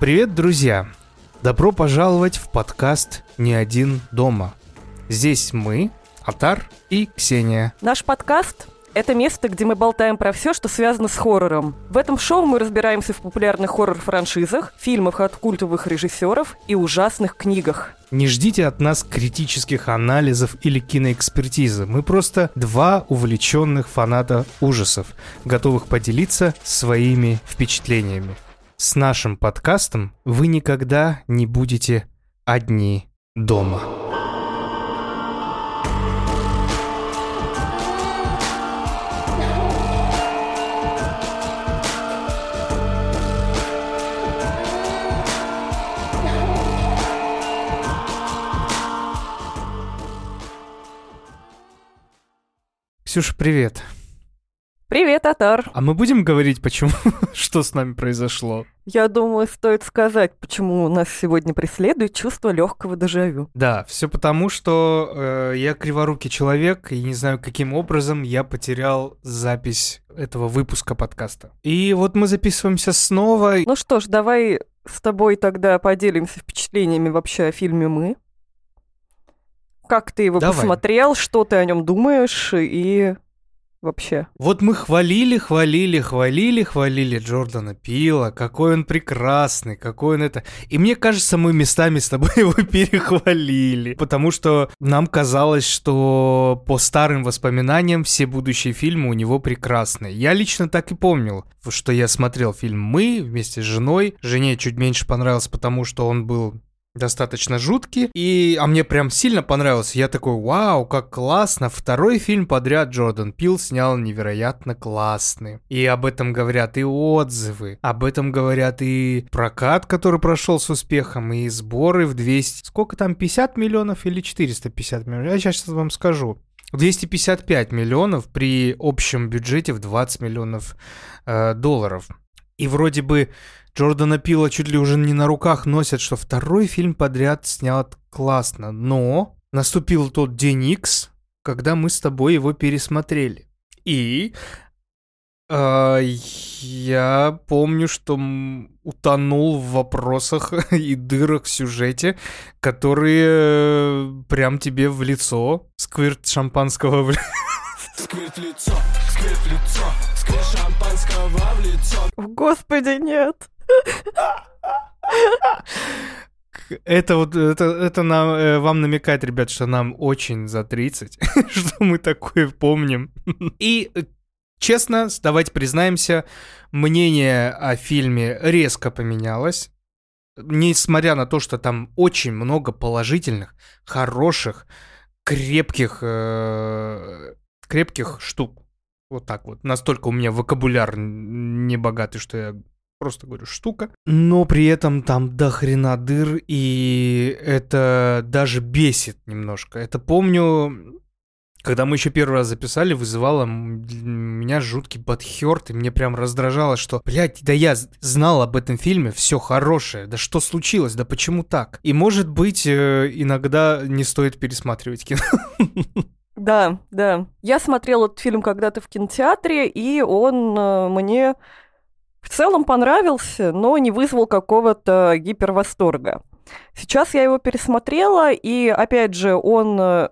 Привет, друзья! Добро пожаловать в подкаст «Не один дома». Здесь мы, Атар и Ксения. Наш подкаст — это место, где мы болтаем про все, что связано с хоррором. В этом шоу мы разбираемся в популярных хоррор-франшизах, фильмах от культовых режиссеров и ужасных книгах. Не ждите от нас критических анализов или киноэкспертизы. Мы просто два увлеченных фаната ужасов, готовых поделиться своими впечатлениями. С нашим подкастом вы никогда не будете одни дома. Ксюша, привет. Привет, Атар. А мы будем говорить, почему, что с нами произошло? Я думаю, стоит сказать, почему нас сегодня преследует чувство легкого дежавю. Да, все потому, что э, я криворукий человек, и не знаю, каким образом я потерял запись этого выпуска подкаста. И вот мы записываемся снова. Ну что ж, давай с тобой тогда поделимся впечатлениями вообще о фильме «Мы». Как ты его Давай. посмотрел, что ты о нем думаешь и вообще? Вот мы хвалили, хвалили, хвалили, хвалили Джордана Пила, какой он прекрасный, какой он это. И мне кажется, мы местами с тобой его перехвалили, потому что нам казалось, что по старым воспоминаниям все будущие фильмы у него прекрасные. Я лично так и помнил, что я смотрел фильм «Мы» вместе с женой. Жене чуть меньше понравился, потому что он был достаточно жуткий, и, а мне прям сильно понравился. Я такой, вау, как классно. Второй фильм подряд Джордан Пил снял невероятно классный. И об этом говорят и отзывы, об этом говорят и прокат, который прошел с успехом, и сборы в 200... Сколько там, 50 миллионов или 450 миллионов? Я сейчас вам скажу. 255 миллионов при общем бюджете в 20 миллионов э, долларов. И вроде бы Джордана Пила чуть ли уже не на руках носят, что второй фильм подряд снят классно. Но наступил тот день Икс, когда мы с тобой его пересмотрели. И э, я помню, что утонул в вопросах и дырах в сюжете, которые э, прям тебе в лицо. Сквирт шампанского в лицо, в лицо, сквирт шампанского в лицо. Господи, нет. Это вот, это, это нам, э, вам намекает, ребят, что нам очень за 30, что мы такое помним. И, э, честно, давайте признаемся, мнение о фильме резко поменялось. Несмотря на то, что там очень много положительных, хороших, крепких, э, крепких штук. Вот так вот. Настолько у меня вокабуляр не богатый, что я просто говорю штука. Но при этом там до хрена дыр, и это даже бесит немножко. Это помню, когда мы еще первый раз записали, вызывало меня жуткий подхерт, и мне прям раздражало, что, блядь, да я знал об этом фильме, все хорошее, да что случилось, да почему так? И может быть, э, иногда не стоит пересматривать кино. Да, да. Я смотрела этот фильм когда-то в кинотеатре, и он э, мне в целом понравился, но не вызвал какого-то гипервосторга. Сейчас я его пересмотрела, и опять же, он э,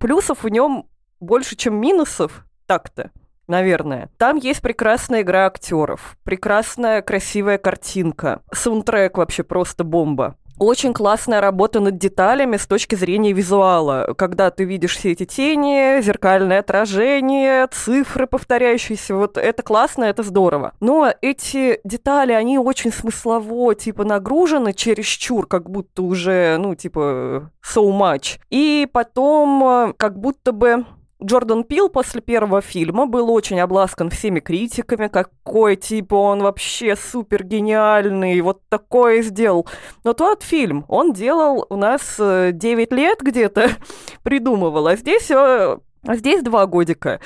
плюсов в нем больше, чем минусов, так-то, наверное. Там есть прекрасная игра актеров, прекрасная красивая картинка, саундтрек вообще просто бомба. Очень классная работа над деталями с точки зрения визуала. Когда ты видишь все эти тени, зеркальное отражение, цифры повторяющиеся, вот это классно, это здорово. Но эти детали, они очень смыслово, типа, нагружены чересчур, как будто уже, ну, типа, so much. И потом, э, как будто бы Джордан Пил после первого фильма был очень обласкан всеми критиками, какой, типа, он вообще супер гениальный, вот такое сделал. Но тот фильм, он делал у нас э, 9 лет где-то, придумывал, а здесь... э, а здесь два годика.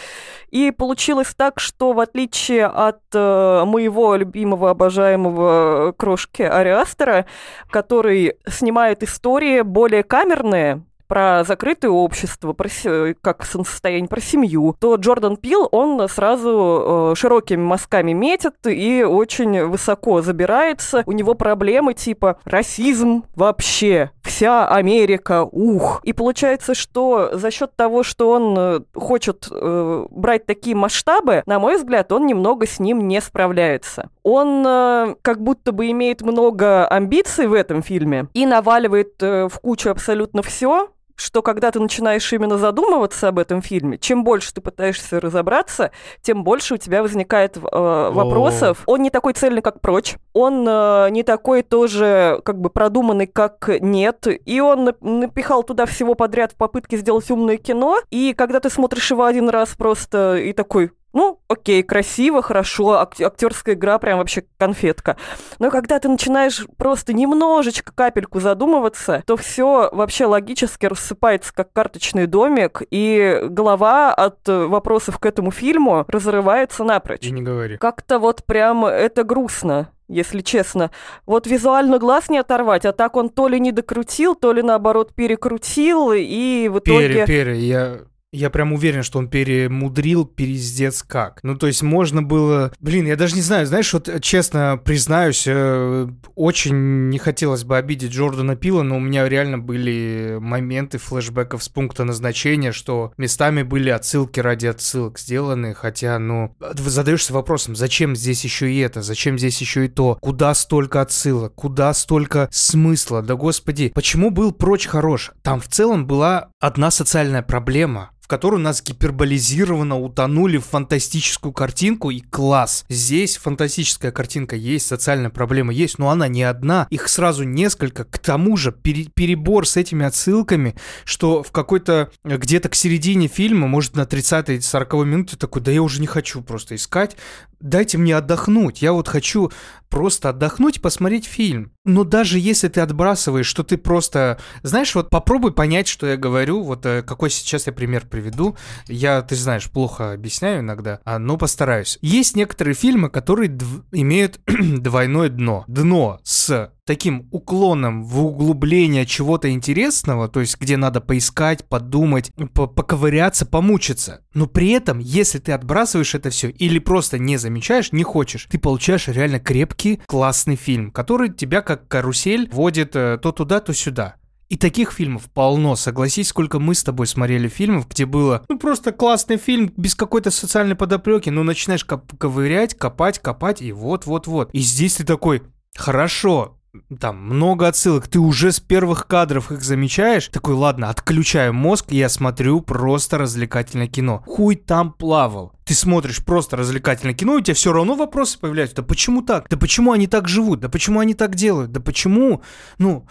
И получилось так, что в отличие от э, моего любимого, обожаемого крошки Ариастера, который снимает истории более камерные, про закрытое общество, про се- как состояние, про семью, то Джордан Пил, он сразу э, широкими мазками метит и очень высоко забирается. У него проблемы типа расизм вообще, вся Америка, ух. И получается, что за счет того, что он э, хочет э, брать такие масштабы, на мой взгляд, он немного с ним не справляется. Он э, как будто бы имеет много амбиций в этом фильме и наваливает э, в кучу абсолютно все, что когда ты начинаешь именно задумываться об этом фильме, чем больше ты пытаешься разобраться, тем больше у тебя возникает э, вопросов. Он не такой цельный, как прочь. Он э, не такой тоже как бы продуманный, как нет. И он напихал туда всего подряд в попытке сделать умное кино. И когда ты смотришь его один раз просто и такой, ну, окей, красиво, хорошо, ак- актерская игра прям вообще конфетка. Но когда ты начинаешь просто немножечко капельку задумываться, то все вообще логически рассыпается как карточный домик, и голова от вопросов к этому фильму разрывается напрочь. И не говори. Как-то вот прям это грустно если честно. Вот визуально глаз не оторвать, а так он то ли не докрутил, то ли наоборот перекрутил, и в итоге... Пере, пере, я я прям уверен, что он перемудрил перездец как. Ну, то есть можно было... Блин, я даже не знаю, знаешь, вот честно признаюсь, э, очень не хотелось бы обидеть Джордана Пила, но у меня реально были моменты флешбеков с пункта назначения, что местами были отсылки ради отсылок сделаны, хотя, ну, задаешься вопросом, зачем здесь еще и это, зачем здесь еще и то, куда столько отсылок, куда столько смысла, да господи, почему был прочь хорош? Там в целом была одна социальная проблема, в которую нас гиперболизированно утонули в фантастическую картинку, и класс. Здесь фантастическая картинка есть, социальная проблема есть, но она не одна, их сразу несколько. К тому же пере перебор с этими отсылками, что в какой-то, где-то к середине фильма, может на 30-й, 40 минуте такой, да я уже не хочу просто искать, дайте мне отдохнуть. Я вот хочу просто отдохнуть и посмотреть фильм. Но даже если ты отбрасываешь, что ты просто... Знаешь, вот попробуй понять, что я говорю. Вот э, какой сейчас я пример приведу. Я, ты знаешь, плохо объясняю иногда, а, но постараюсь. Есть некоторые фильмы, которые дв- имеют двойное дно. Дно с таким уклоном в углубление чего-то интересного, то есть где надо поискать, подумать, поковыряться, помучиться. Но при этом, если ты отбрасываешь это все или просто не замечаешь, не хочешь, ты получаешь реально крепкий, классный фильм, который тебя как карусель водит э, то туда, то сюда. И таких фильмов полно, согласись, сколько мы с тобой смотрели фильмов, где было, ну, просто классный фильм, без какой-то социальной подоплеки, но начинаешь коп- ковырять, копать, копать, и вот-вот-вот. И здесь ты такой, хорошо, там много отсылок, ты уже с первых кадров их замечаешь, такой, ладно, отключаю мозг, я смотрю просто развлекательное кино. Хуй там плавал. Ты смотришь просто развлекательное кино, и у тебя все равно вопросы появляются. Да почему так? Да почему они так живут? Да почему они так делают? Да почему? Ну,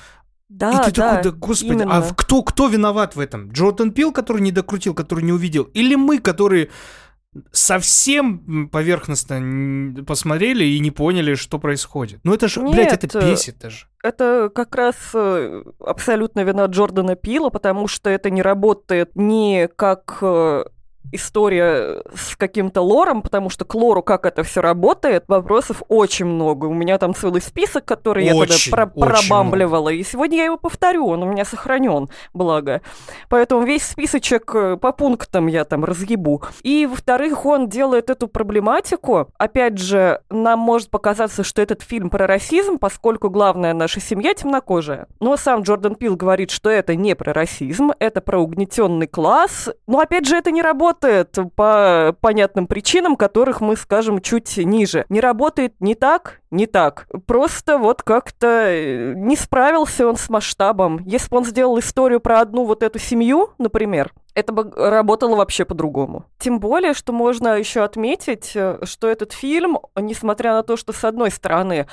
да, и ты да, такой, да господи, именно. а кто, кто виноват в этом? Джордан Пил, который не докрутил, который не увидел? Или мы, которые совсем поверхностно посмотрели и не поняли, что происходит. Ну это же, блядь, это Нет, бесит даже. Это как раз э, абсолютно вина Джордана Пила, потому что это не работает ни как э, история с каким-то лором, потому что к лору, как это все работает, вопросов очень много. У меня там целый список, который Очень, я тогда про- очень пробамбливала, и сегодня я его повторю, он у меня сохранен, благо. Поэтому весь списочек э, по пунктам я там разъебу. И, во-вторых, он делает эту проблематику. Опять же, нам может показаться, что этот фильм про расизм, поскольку главная наша семья темнокожая. Но сам Джордан Пил говорит, что это не про расизм, это про угнетенный класс. Но, опять же, это не работает по понятным причинам, которых мы скажем чуть ниже. Не работает не так, не так. Просто вот как-то э, не справился он с масштабом. Если бы он сделал историю про одну вот эту семью, например, это бы работало вообще по-другому. Тем более, что можно еще отметить, э, что этот фильм, несмотря на то, что с одной стороны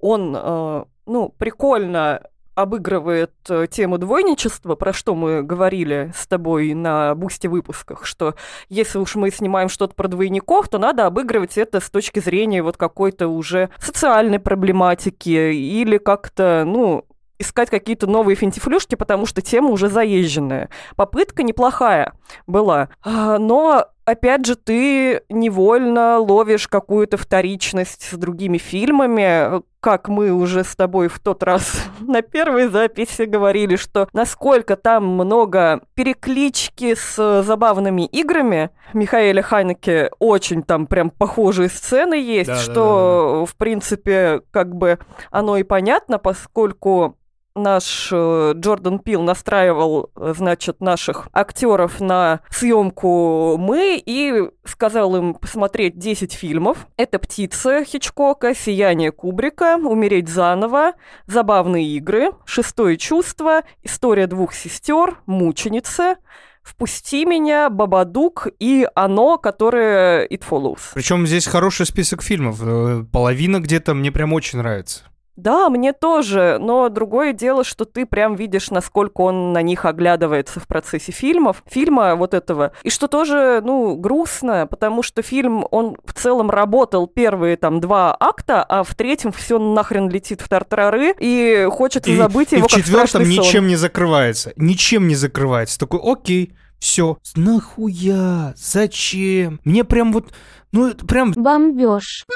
он, э, ну, прикольно обыгрывает э, тему двойничества, про что мы говорили с тобой на бусте выпусках, что если уж мы снимаем что-то про двойников, то надо обыгрывать это с точки зрения вот какой-то уже социальной проблематики или как-то, ну, искать какие-то новые финтифлюшки, потому что тема уже заезженная. Попытка неплохая была, а, но опять же, ты невольно ловишь какую-то вторичность с другими фильмами, как мы уже с тобой в тот раз на первой записи говорили, что насколько там много переклички с забавными играми. Михаэля Хайнеке очень там прям похожие сцены есть, Да, да, что, да, в принципе, как бы оно и понятно, поскольку наш э, Джордан Пил настраивал, э, значит, наших актеров на съемку мы и сказал им посмотреть 10 фильмов. Это «Птица» Хичкока, «Сияние Кубрика», «Умереть заново», «Забавные игры», «Шестое чувство», «История двух сестер», «Мученица», «Впусти меня», «Бабадук» и «Оно», которое «It Follows». Причем здесь хороший список фильмов. Э, Половина где-то мне прям очень нравится. Да, мне тоже, но другое дело, что ты прям видишь, насколько он на них оглядывается в процессе фильмов, фильма вот этого, и что тоже, ну, грустно, потому что фильм, он в целом работал первые там два акта, а в третьем все нахрен летит в тартарары, и хочется И- забыть и его в как четвертом страшный сон. ничем не закрывается. Ничем не закрывается. Такой, окей, все. Нахуя? Зачем? Мне прям вот, ну, прям Бомбеж.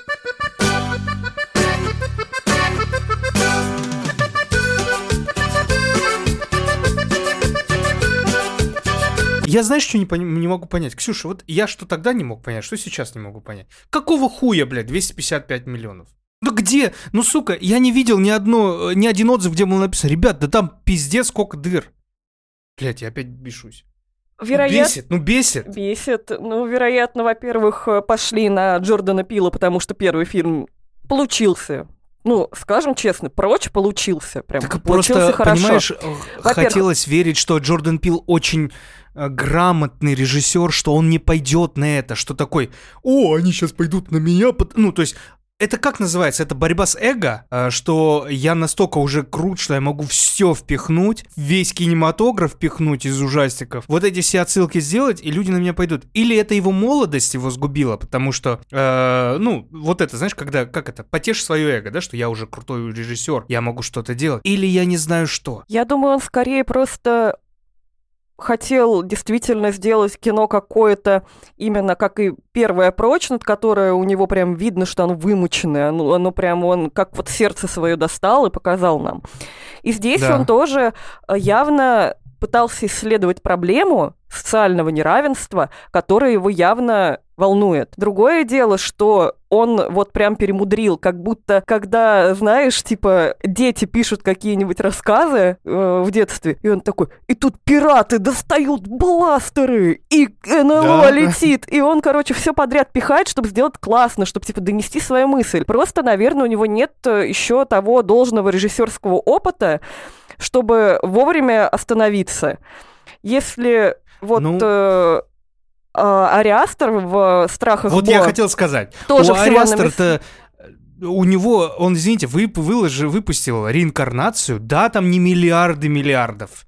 Я знаешь, что не, пони- не могу понять? Ксюша, вот я что тогда не мог понять, что сейчас не могу понять. Какого хуя, блядь, 255 миллионов? Ну где? Ну, сука, я не видел ни, одно, э, ни один отзыв, где было написано, ребят, да там пиздец сколько дыр. Блядь, я опять бешусь. Ну, Вероятно, бесит, ну бесит. Бесит. Ну, вероятно, во-первых, э, пошли на Джордана Пила, потому что первый фильм получился. Ну, скажем честно, прочь получился. Прям Так получился просто, хорошо. понимаешь, хотелось верить, что Джордан Пил очень грамотный режиссер, что он не пойдет на это, что такой, о, они сейчас пойдут на меня, пот-». ну, то есть это как называется? Это борьба с эго, э, что я настолько уже крут, что я могу все впихнуть, весь кинематограф впихнуть из ужастиков, вот эти все отсылки сделать, и люди на меня пойдут. Или это его молодость его сгубила, потому что, э, ну, вот это, знаешь, когда, как это, потешь свое эго, да, что я уже крутой режиссер, я могу что-то делать. Или я не знаю что. Я думаю, он скорее просто хотел действительно сделать кино какое-то именно как и первое прочь, над которое у него прям видно, что оно вымученное, оно, оно прям он как вот сердце свое достал и показал нам. И здесь Да. он тоже э, явно пытался исследовать проблему социального неравенства, которая его явно волнует. Другое дело, что он вот прям перемудрил, как будто, когда, знаешь, типа, дети пишут какие-нибудь рассказы э, в детстве, и он такой, и тут пираты достают бластеры, и НЛО Да. летит, и он, короче, все подряд пихает, чтобы сделать классно, чтобы, типа, донести свою мысль. Просто, наверное, у него нет э, еще того должного режиссерского опыта, чтобы вовремя остановиться. Если вот Ну. э, Ариастер в «Страхах Вот Бо» я хотел сказать. тоже у Ариастера-то э, у него, он, извините, вып, выложи, выпустил реинкарнацию, да, там не миллиарды миллиардов,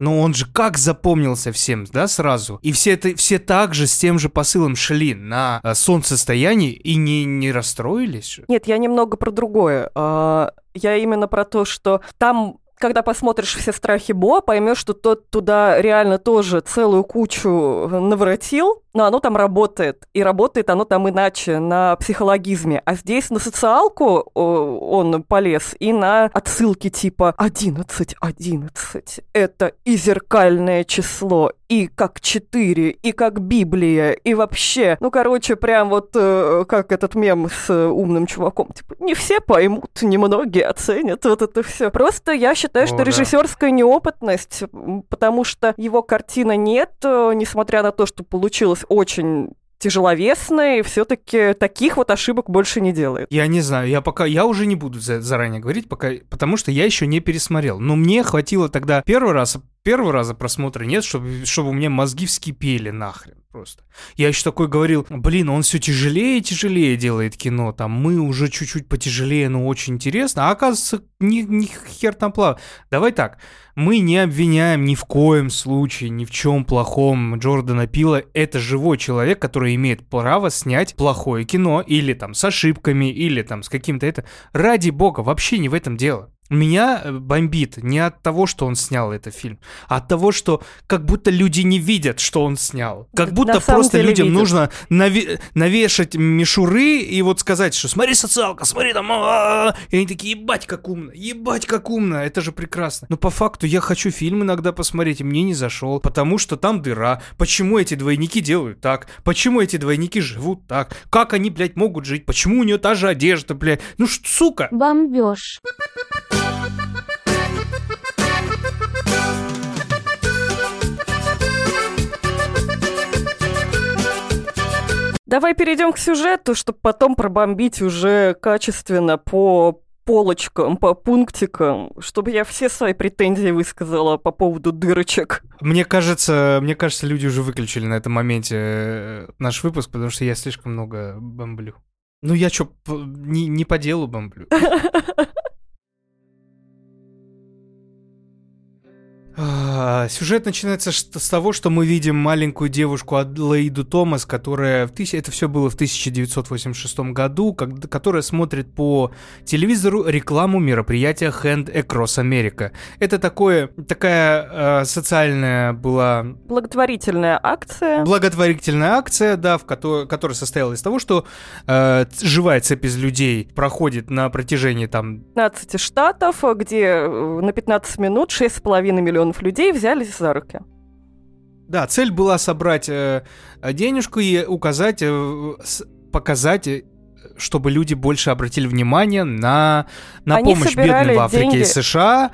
но он же как запомнился всем, да, сразу. И все, это, все так же с тем же посылом шли на э, солнцестояние и не, не расстроились. Нет, я немного про другое. А, Я именно про то, что там когда посмотришь все страхи Бо, поймешь, что тот туда реально тоже целую кучу наворотил, но оно там работает. И работает оно там иначе, на психологизме. А здесь на социалку он полез и на отсылки типа 11, 11. Это и зеркальное число, и как 4, и как Библия, и вообще. Ну, короче, прям вот э, как этот мем с э, умным чуваком. Типа, не все поймут, немногие оценят вот это все. Просто я считаю, О, что да. режиссерская неопытность, потому что его картина нет, э, несмотря на то, что получилось очень тяжеловесной, все-таки таких вот ошибок больше не делает. Я не знаю, я пока, я уже не буду за- заранее говорить, пока, потому что я еще не пересмотрел. Но мне хватило тогда первый раз, первого раза просмотра нет, чтобы, чтобы у меня мозги вскипели нахрен просто. Я еще такой говорил, блин, он все тяжелее и тяжелее делает кино, там мы уже чуть-чуть потяжелее, но очень интересно, а оказывается, ни, ни хер там плав. Давай так, мы не обвиняем ни в коем случае, ни в чем плохом Джордана Пила. Это живой человек, который имеет право снять плохое кино, или там с ошибками, или там с каким-то это. Ради бога, вообще не в этом дело. Меня э, бомбит не от того, что он снял этот фильм, а от того, что как будто люди не видят, что он снял. Как будто просто людям видят. нужно наве- навешать мишуры и вот сказать, что смотри, социалка, смотри там, а-а-а». и они такие, ебать как умно, ебать как умно, это же прекрасно. Но по факту я хочу фильм иногда посмотреть, и мне не зашел, потому что там дыра. Почему эти двойники делают так? Почему эти двойники живут так? Как они, блядь, могут жить? Почему у нее та же одежда, блядь? Ну, ш- сука! Бомбеж. Давай перейдем к сюжету, чтобы потом пробомбить уже качественно по полочкам, по пунктикам, чтобы я все свои претензии высказала по поводу дырочек. Мне кажется, мне кажется, люди уже выключили на этом моменте э, наш выпуск, потому что я слишком много бомблю. Ну я чё, не, не по делу бомблю. Сюжет начинается с того, что мы видим маленькую девушку Адлоиду Томас, которая в тысяч... это все было в 1986 году, как- которая смотрит по телевизору рекламу мероприятия Hand Across America. Это такое, такая э, социальная была Благотворительная акция. благотворительная акция, да, в кото- которая состояла из того, что э, живая цепь из людей проходит на протяжении там 15 штатов, где э, на 15 минут 6,5 миллионов людей взялись за руки. Да, цель была собрать э, денежку и указать, э, показать, э, чтобы люди больше обратили внимание на, на Они помощь бедным в Африке деньги- и США,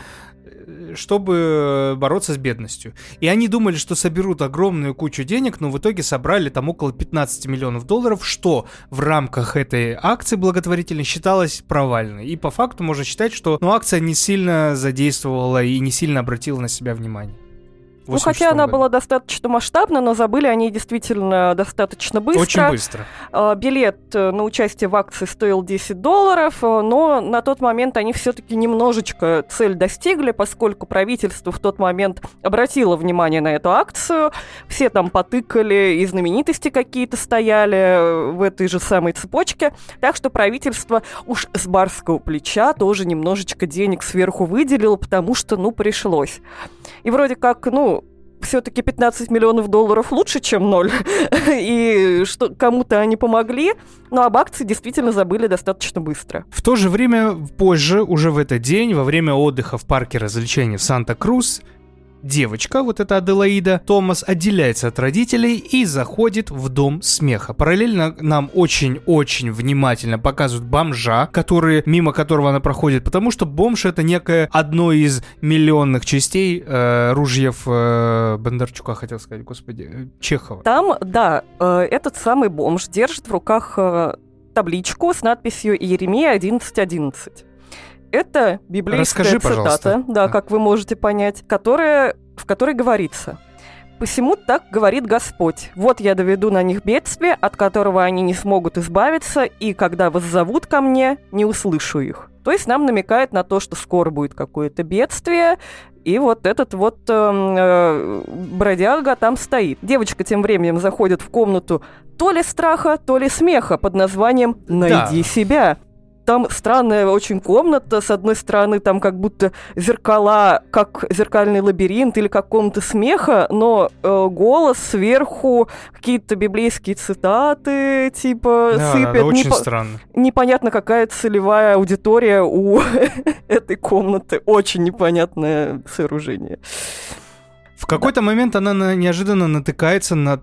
чтобы бороться с бедностью. И они думали, что соберут огромную кучу денег, но в итоге собрали там около 15 миллионов долларов, что в рамках этой акции благотворительной считалось провальной. И по факту можно считать, что ну, акция не сильно задействовала и не сильно обратила на себя внимание. Ну, хотя 86 она году. была достаточно масштабна, но забыли они действительно достаточно быстро. Очень быстро. А, Билет э, на участие в акции стоил 10 долларов, э, но на тот момент они все-таки немножечко цель достигли, поскольку правительство в тот момент обратило внимание на эту акцию. Все там потыкали, и знаменитости какие-то стояли э, в этой же самой цепочке. Так что правительство уж с барского плеча тоже немножечко денег сверху выделило, потому что, ну, пришлось. И вроде как, ну, все-таки 15 миллионов долларов лучше, чем ноль. И что кому-то они помогли, но об акции действительно забыли достаточно быстро. В то же время, позже, уже в этот день, во время отдыха в парке развлечений в Санта-Крус, девочка, вот эта Аделаида, Томас, отделяется от родителей и заходит в дом смеха. Параллельно нам очень-очень внимательно показывают бомжа, который, мимо которого она проходит, потому что бомж это некое одно из миллионных частей э, ружьев э, Бондарчука, хотел сказать, господи, э, Чехова. Там, да, э, этот самый бомж держит в руках э, табличку с надписью «Иеремия 11.11». Это библейская Расскажи, цитата, пожалуйста. да, Да. как вы можете понять, которая, в которой говорится «Посему так говорит Господь, вот я доведу на них бедствие, от которого они не смогут избавиться, и когда вас зовут ко мне, не услышу их». То есть нам намекает на то, что скоро будет какое-то бедствие, и вот этот вот эм, э, бродяга там стоит. Девочка тем временем заходит в комнату то ли страха, то ли смеха под названием «Найди себя». Там странная очень комната, с одной стороны там как будто зеркала, как зеркальный лабиринт или как комната смеха, но э, голос сверху, какие-то библейские цитаты, типа, Да, да, сыпят. да, очень Непо- странно. непонятно, какая целевая аудитория у этой комнаты. Очень непонятное сооружение. В какой-то момент она на- неожиданно натыкается на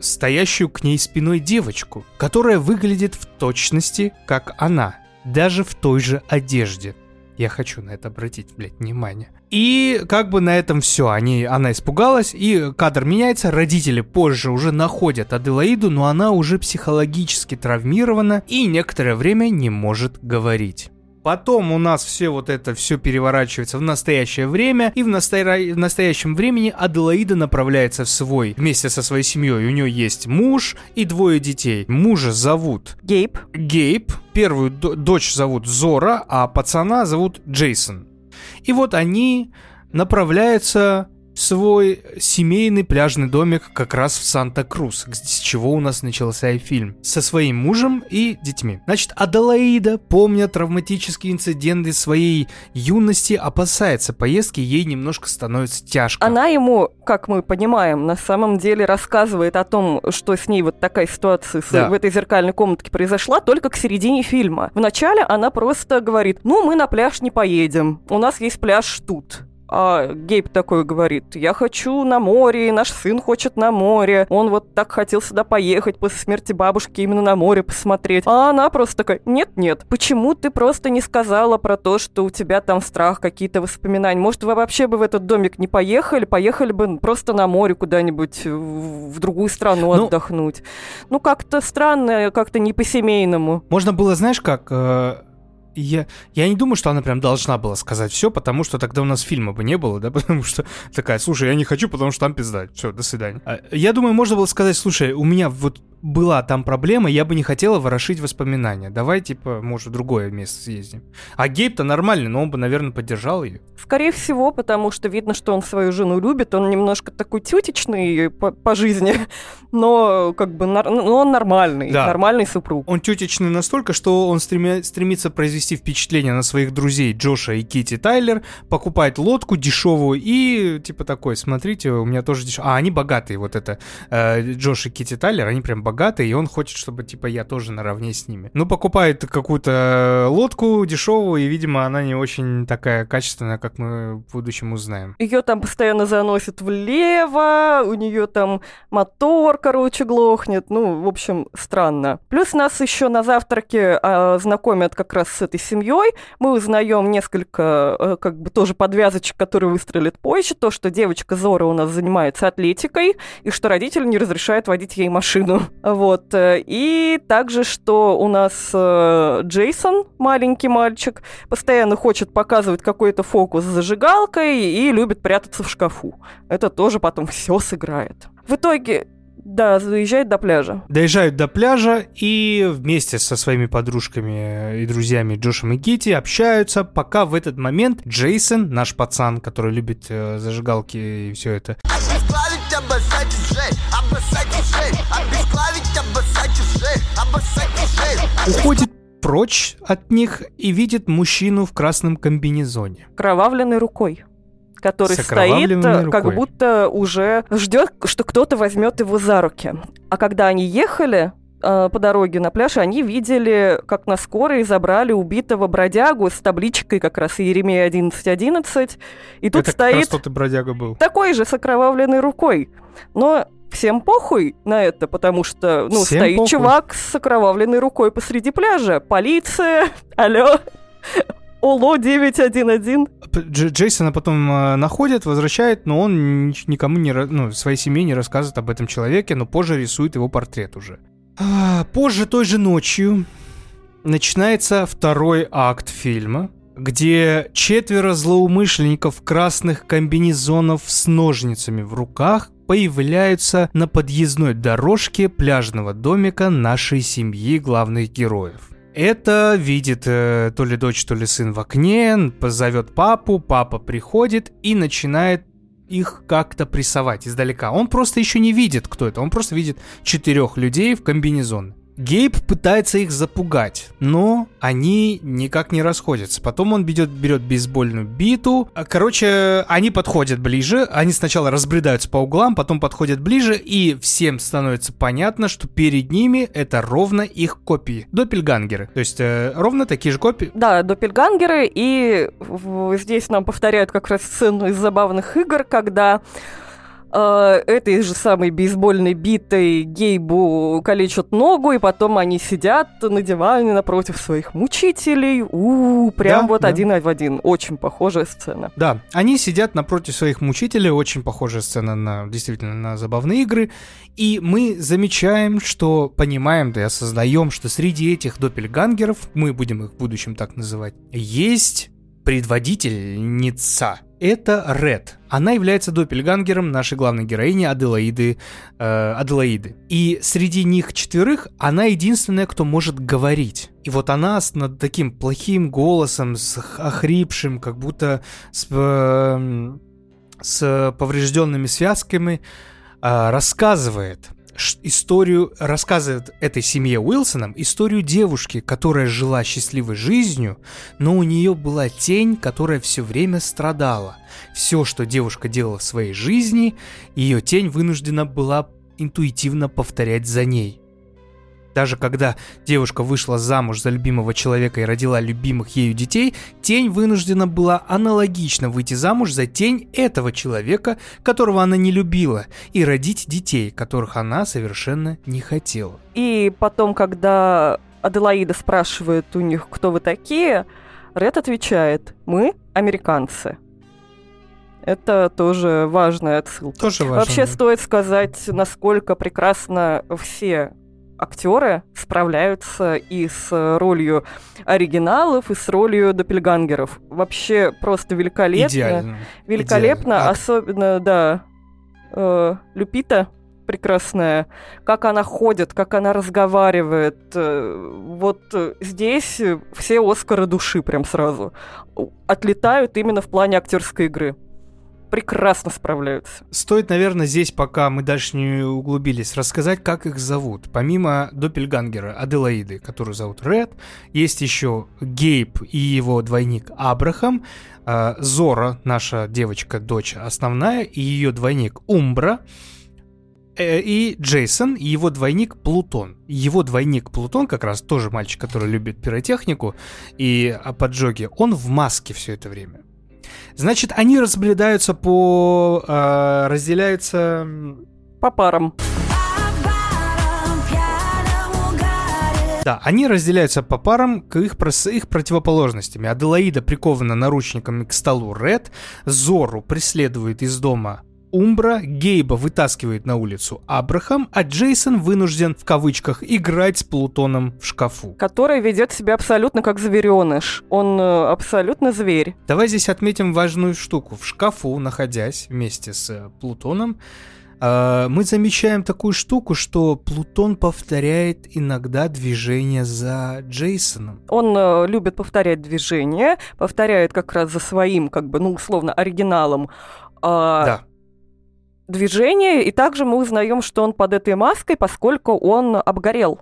стоящую к ней спиной девочку, которая выглядит в точности, как она, даже в той же одежде. Я хочу на это обратить, блядь, внимание. И как бы на этом все. Они, она испугалась, и кадр меняется. Родители позже уже находят Аделаиду, но она уже психологически травмирована и некоторое время не может говорить. Потом у нас все вот это все переворачивается в настоящее время, и в, настоя- в настоящем времени Аделаида направляется в свой, вместе со своей семьей. У нее есть муж и двое детей. Мужа зовут Гейб, Гейб, первую до- дочь зовут Зора, а пацана зовут Джейсон. И вот они направляются свой семейный пляжный домик как раз в Санта-Крус, с чего у нас начался и фильм. Со своим мужем и детьми. Значит, Аделаида, помня травматические инциденты своей юности, опасается поездки, ей немножко становится тяжко. Она ему, как мы понимаем, на самом деле рассказывает о том, что с ней вот такая ситуация Да. в этой зеркальной комнатке произошла только к середине фильма. Вначале она просто говорит, ну, мы на пляж не поедем, у нас есть пляж тут. А Гейб такой говорит, я хочу на море, наш сын хочет на море, он вот так хотел сюда поехать после смерти бабушки именно на море посмотреть. А она просто такая, нет-нет, почему ты просто не сказала про то, что у тебя там страх, какие-то воспоминания? Может, вы вообще бы в этот домик не поехали, поехали бы просто на море куда-нибудь в в другую страну Ну- отдохнуть? Ну, как-то странно, как-то не по-семейному. Можно было, знаешь, как... я, я не думаю, что она прям должна была сказать все, потому что тогда у нас фильма бы не было, да, потому что такая, слушай, я не хочу, потому что там пизда, все, до свидания. А, Я думаю, можно было сказать, слушай, у меня вот была там проблема, я бы не хотела ворошить воспоминания, давай, типа, может, в другое место съездим. А Гейб-то нормальный, но он бы, наверное, поддержал ее. Скорее всего, потому что видно, что он свою жену любит, он немножко такой тютичный по, по жизни, но как бы нар- ну, он нормальный, Да. нормальный супруг. Он тютичный настолько, что он стремя- стремится произвести впечатление на своих друзей Джоша и Кити Тайлер, покупает лодку дешевую и типа такой, смотрите, у меня тоже дешевая. А, они богатые, вот это. э, Джош и Кити Тайлер, они прям богатые, и он хочет, чтобы типа я тоже наравне с ними. Ну, покупает какую-то лодку дешевую, и, видимо, она не очень такая качественная, как мы в будущем узнаем. Ее там постоянно заносит влево, у нее там мотор, короче, глохнет. Ну, в общем, странно. Плюс нас еще на завтраке а, знакомят как раз с этой семьей. Мы узнаем несколько, э, как бы тоже подвязочек, которые выстрелят позже. То, что девочка Зора у нас занимается атлетикой, и что родители не разрешают водить ей машину. Вот. э, И также, что у нас э, Джейсон, маленький мальчик, постоянно хочет показывать какой-то фокус с зажигалкой и любит прятаться в шкафу. Это тоже потом все сыграет. В итоге, да, заезжает до пляжа. Доезжают до пляжа и вместе со своими подружками и друзьями Джошем и Кити общаются, пока в этот момент Джейсон, наш пацан, который любит э, зажигалки и все это, обоссать ушей, обоссать ушей, обесклавить, обоссать ушей, обоссать ушей. уходит прочь от них и видит мужчину в красном комбинезоне. Кровавленной рукой который стоит, э, как рукой. будто уже ждет, что кто-то возьмет его за руки. А когда они ехали э, по дороге на пляж, они видели, как на скорой забрали убитого бродягу с табличкой как раз Еремея 11.11. И тут это как раз стоит тот и бродяга был. такой же с окровавленной рукой. Но всем похуй на это, потому что, ну, Всем стоит похуй. чувак с окровавленной рукой посреди пляжа. Полиция, алло, Оло 911. П- Дж- Джейсона потом э, находят, возвращают, но он никому не, ну, своей семье не рассказывает об этом человеке, но позже рисует его портрет уже. А, позже той же ночью начинается второй акт фильма, где четверо злоумышленников красных комбинезонов с ножницами в руках появляются на подъездной дорожке пляжного домика нашей семьи главных героев. Это видит э, то ли дочь, то ли сын в окне, позовет папу, папа приходит и начинает их как-то прессовать издалека. Он просто еще не видит, кто это. Он просто видит четырех людей в комбинезон. Гейб пытается их запугать, но они никак не расходятся. Потом он берет, берет бейсбольную биту. А, Короче, они подходят ближе. Они сначала разбредаются по углам, потом подходят ближе, и всем становится понятно, что перед ними это ровно их копии. Доппельгангеры. То есть э, ровно такие же копии. Да, доппельгангеры, и здесь нам повторяют как раз сцену из забавных игр, когда э, этой же самой бейсбольной битой Гейбу калечат ногу, и потом они сидят на диване напротив своих мучителей. У, прям Да, вот да. один в один. Очень похожая сцена. Да, они сидят напротив своих мучителей, очень похожая сцена на действительно на забавные игры, и мы замечаем, что понимаем, да и осознаем, что среди этих доппельгангеров, мы будем их в будущем так называть, есть предводительница. Это Ред. Она является доппельгангером нашей главной героини Аделаиды, э, Аделаиды. И среди них четверых она единственная, кто может говорить. И вот она с над таким плохим голосом, с охрипшим, как будто с, эм, с поврежденными связками а, рассказывает историю, рассказывает этой семье Уилсонам историю девушки, которая жила счастливой жизнью, но у нее была тень, которая все время страдала. Все, что девушка делала в своей жизни, ее тень вынуждена была интуитивно повторять за ней. Даже когда девушка вышла замуж за любимого человека и родила любимых ею детей, тень вынуждена была аналогично выйти замуж за тень этого человека, которого она не любила, и родить детей, которых она совершенно не хотела. И потом, когда Аделаида спрашивает у них, кто вы такие, Ред отвечает, мы американцы. Это тоже важная отсылка. Тоже важно. Вообще стоит сказать, насколько прекрасно все актеры справляются и с ролью оригиналов, и с ролью доппельгангеров. Вообще просто великолепно. Идеально. Великолепно, Идеально. Особенно, да, э, Люпита прекрасная, как она ходит, как она разговаривает. э, Вот здесь все Оскары души прям сразу отлетают именно в плане актерской игры. Прекрасно справляются. Стоит, наверное, здесь, пока мы дальше не углубились, рассказать, как их зовут. Помимо Доппельгангера Аделаиды, которую зовут Ред, есть еще Гейб и его двойник Абрахам, э, Зора, наша девочка, дочь основная, и ее двойник Умбра, э, и Джейсон, и его двойник Плутон. Его двойник Плутон, как раз тоже мальчик, который любит пиротехнику и а, поджоги, он в маске все это время. Значит, они разбредаются по... э, разделяются... По парам. Да, они разделяются по парам к их, их противоположностями. Аделаида прикована наручниками к столу Ред, Зору преследует из дома Умбра, Гейба вытаскивает на улицу Абрахам, а Джейсон вынужден, в кавычках, играть с Плутоном в шкафу. Который ведет себя абсолютно как звереныш. Он э, абсолютно зверь. Давай здесь отметим важную штуку. В шкафу, находясь вместе с э, Плутоном, э, мы замечаем такую штуку, что Плутон повторяет иногда движение за Джейсоном. Он э, любит повторять движения, повторяет как раз за своим, как бы, ну, условно, оригиналом а, Да. Движение, и также мы узнаем, что он под этой маской, поскольку он обгорел.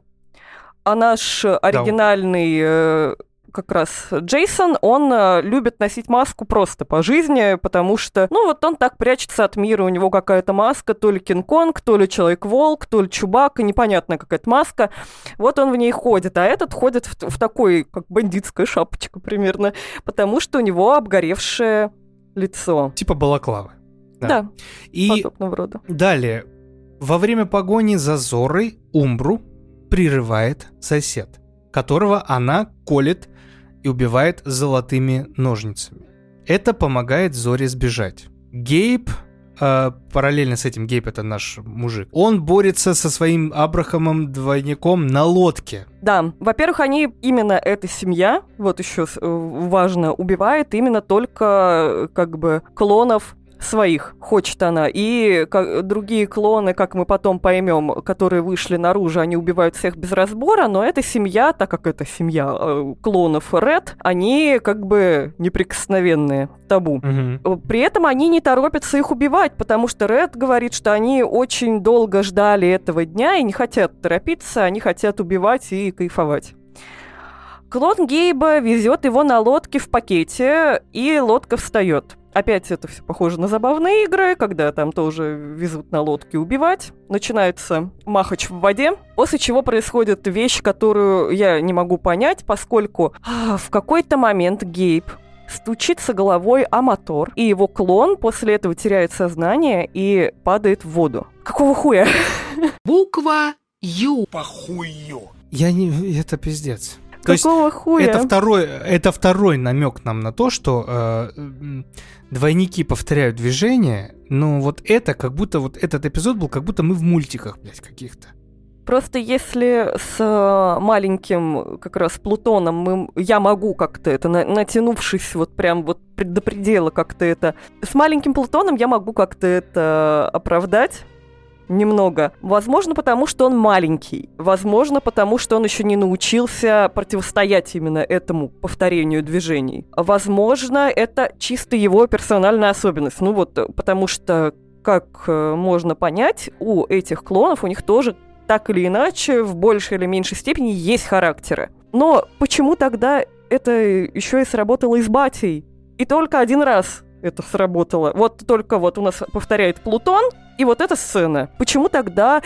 А наш оригинальный э, как раз Джейсон, он э, любит носить маску просто по жизни, потому что, ну, вот он так прячется от мира, у него какая-то маска, то ли Кинг-Конг, то ли Человек-волк, то ли Чубака, непонятная какая-то маска. Вот он в ней ходит, а этот ходит в, в такой, как бандитская шапочка примерно, потому что у него обгоревшее лицо. Типа балаклавы. Да. Да, И подобного рода. далее. Во время погони за Зорой Умбру прерывает сосед, которого она колет и убивает золотыми ножницами. Это помогает Зоре сбежать. Гейб, э, параллельно с этим Гейб это наш мужик, он борется со своим Абрахамом двойником на лодке. Да, во-первых, они именно эта семья, вот еще э, важно, убивает именно только э, как бы клонов своих хочет она. И ка- другие клоны, как мы потом поймем, которые вышли наружу, они убивают всех без разбора, но эта семья, так как это семья э, клонов Ред, они как бы неприкосновенные, табу. Мгм. При этом они не торопятся их убивать, потому что Ред говорит, что они очень долго ждали этого дня и не хотят торопиться, они хотят убивать и кайфовать. Клон Гейба везет его на лодке в пакете, и лодка встает. Опять это все похоже на забавные игры, когда там тоже везут на лодке убивать. Начинается махач в воде, после чего происходит вещь, которую я не могу понять, поскольку а, в какой-то момент Гейб стучится головой о мотор, и его клон после этого теряет сознание и падает в воду. Какого хуя? Буква Ю. Похую. Я не... Это пиздец. То есть Какого хуя? Это второй, это второй намек нам на то, что э, двойники повторяют движения, но вот это, как будто вот этот эпизод был, как будто мы в мультиках, блядь, каких-то. Просто если с э, маленьким как раз Плутоном мы, я могу как-то это, на- натянувшись вот прям вот до предела как-то это... С маленьким Плутоном я могу как-то это оправдать, немного. Возможно, потому что он маленький. Возможно, потому что он еще не научился противостоять именно этому повторению движений. Возможно, это чисто его персональная особенность. Ну вот, потому что, как э, можно понять, у этих клонов, у них тоже так или иначе, в большей или меньшей степени есть характеры. Но почему тогда это еще и сработало и с Батей? И только один раз это сработало. Вот только вот у нас повторяет Плутон, и вот эта сцена. Почему тогда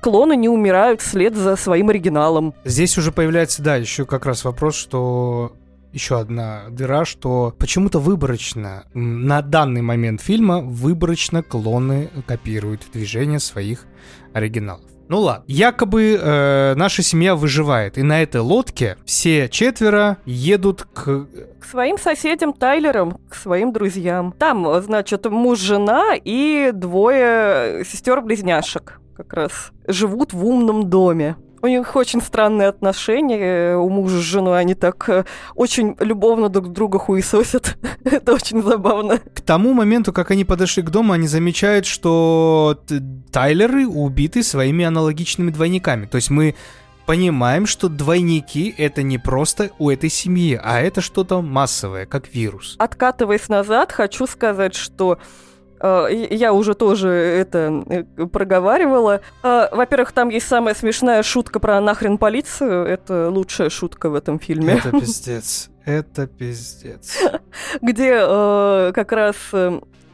клоны не умирают вслед за своим оригиналом? Здесь уже появляется, да, еще как раз вопрос, что еще одна дыра, что почему-то выборочно, на данный момент фильма, выборочно клоны копируют движения своих оригиналов. Ну ладно, якобы э, наша семья выживает, и на этой лодке все четверо едут к... К своим соседям Тайлерам, к своим друзьям. Там, значит, муж, жена и двое сестер-близняшек как раз живут в умном доме. У них очень странные отношения э, у мужа с женой. Они так э, очень любовно друг друга хуесосят. Это очень забавно. К тому моменту, как они подошли к дому, они замечают, что Тайлеры убиты своими аналогичными двойниками. То есть мы понимаем, что двойники это не просто у этой семьи, а это что-то массовое, как вирус. Откатываясь назад, хочу сказать, что я уже тоже это э, проговаривала. Э, во-первых, там есть самая смешная шутка про нахрен полицию. Это лучшая шутка в этом фильме. Это пиздец. Это пиздец. Где как раз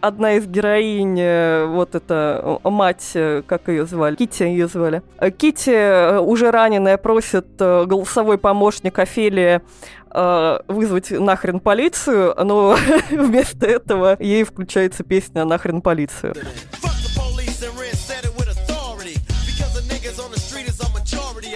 одна из героинь, вот эта мать, как ее звали? Кити ее звали. Кити, уже раненая, просит голосовой помощник Офелия э, вызвать нахрен полицию, но вместо этого ей включается песня «Нахрен полицию».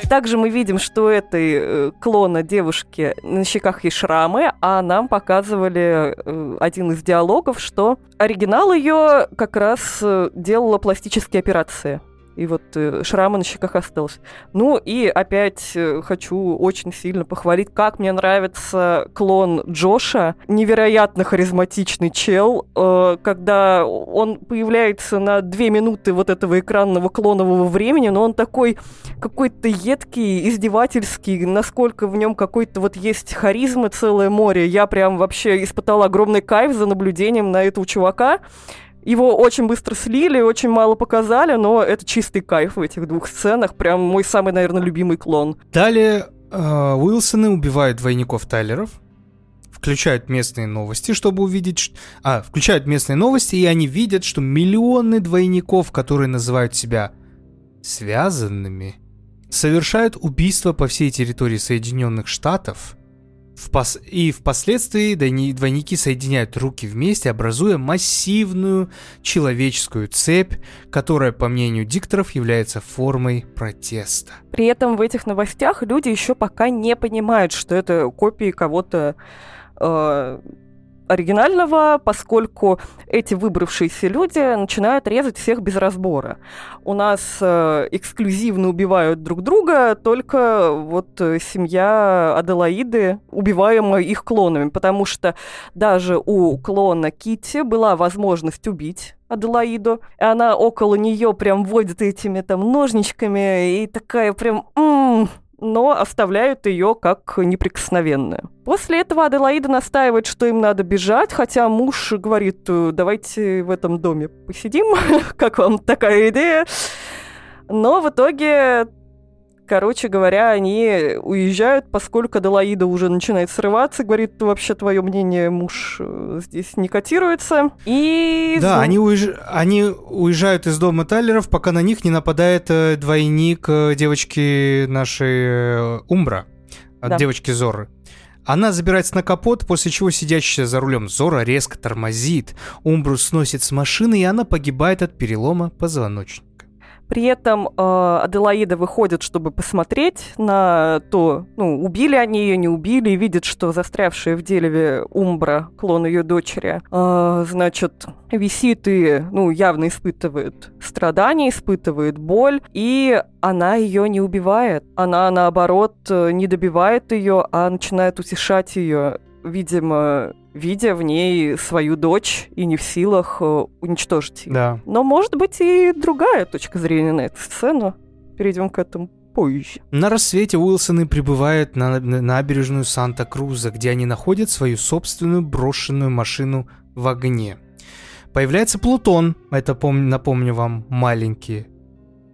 Также мы видим, что этой э, клона девушки на щеках есть шрамы, а нам показывали э, один из диалогов, что оригинал ее как раз э, делала пластические операции и вот э, шрамы на щеках остался. Ну и опять э, хочу очень сильно похвалить, как мне нравится клон Джоша, невероятно харизматичный чел, э, когда он появляется на две минуты вот этого экранного клонового времени, но он такой какой-то едкий, издевательский, насколько в нем какой-то вот есть харизмы целое море. Я прям вообще испытала огромный кайф за наблюдением на этого чувака. Его очень быстро слили, очень мало показали, но это чистый кайф в этих двух сценах. Прям мой самый, наверное, любимый клон. Далее э, Уилсоны убивают двойников Тайлеров, включают местные новости, чтобы увидеть... А, включают местные новости, и они видят, что миллионы двойников, которые называют себя связанными, совершают убийства по всей территории Соединенных Штатов – Впос... И впоследствии двойники соединяют руки вместе, образуя массивную человеческую цепь, которая, по мнению дикторов, является формой протеста. При этом в этих новостях люди еще пока не понимают, что это копии кого-то э, оригинального, поскольку эти выбравшиеся люди начинают резать всех без разбора. У нас э, эксклюзивно убивают друг друга только вот э, семья Аделаиды, убиваемая их клонами, потому что даже у клона Кити была возможность убить Аделаиду, и она около нее прям водит этими там ножничками, и такая прям... М-м, но оставляют ее как неприкосновенную. После этого Аделаида настаивает, что им надо бежать, хотя муж говорит, «Э, давайте в этом доме посидим, как вам такая идея? Но в итоге Короче говоря, они уезжают, поскольку Аделаида уже начинает срываться, говорит, вообще твое мнение, муж э, здесь не котируется. И... Да, они, уезж... они уезжают из дома Тайлеров, пока на них не нападает э, двойник э, девочки нашей Умбра, да. девочки Зоры. Она забирается на капот, после чего сидящая за рулем Зора резко тормозит. Умбру сносит с машины, и она погибает от перелома позвоночника. При этом э, Аделаида выходит, чтобы посмотреть на то, ну, убили они ее, не убили, и видит, что застрявшая в дереве Умбра, клон ее дочери, э, значит, висит и, ну, явно испытывает страдания, испытывает боль, и она ее не убивает. Она, наоборот, не добивает ее, а начинает утешать ее видимо, видя в ней свою дочь и не в силах э, уничтожить ее. Да. Но может быть и другая точка зрения на эту сцену. Перейдем к этому позже. На рассвете Уилсоны прибывают на на набережную Санта-Круза, где они находят свою собственную брошенную машину в огне. Появляется Плутон, это пом- напомню вам маленький,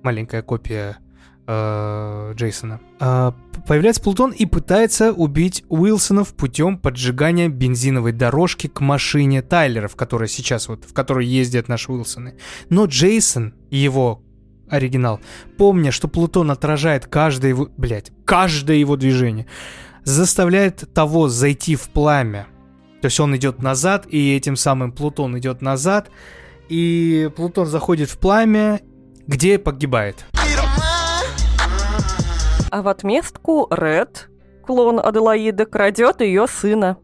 маленькая копия Джейсона. А, появляется Плутон и пытается убить Уилсонов путем поджигания бензиновой дорожки к машине Тайлеров, которая сейчас вот, в которой ездят наши Уилсоны. Но Джейсон и его оригинал, помня, что Плутон отражает каждое его, блядь, каждое его движение, заставляет того зайти в пламя. То есть он идет назад, и этим самым Плутон идет назад, и Плутон заходит в пламя, где погибает. А в отместку Ред, клон Аделаиды, крадет ее сына,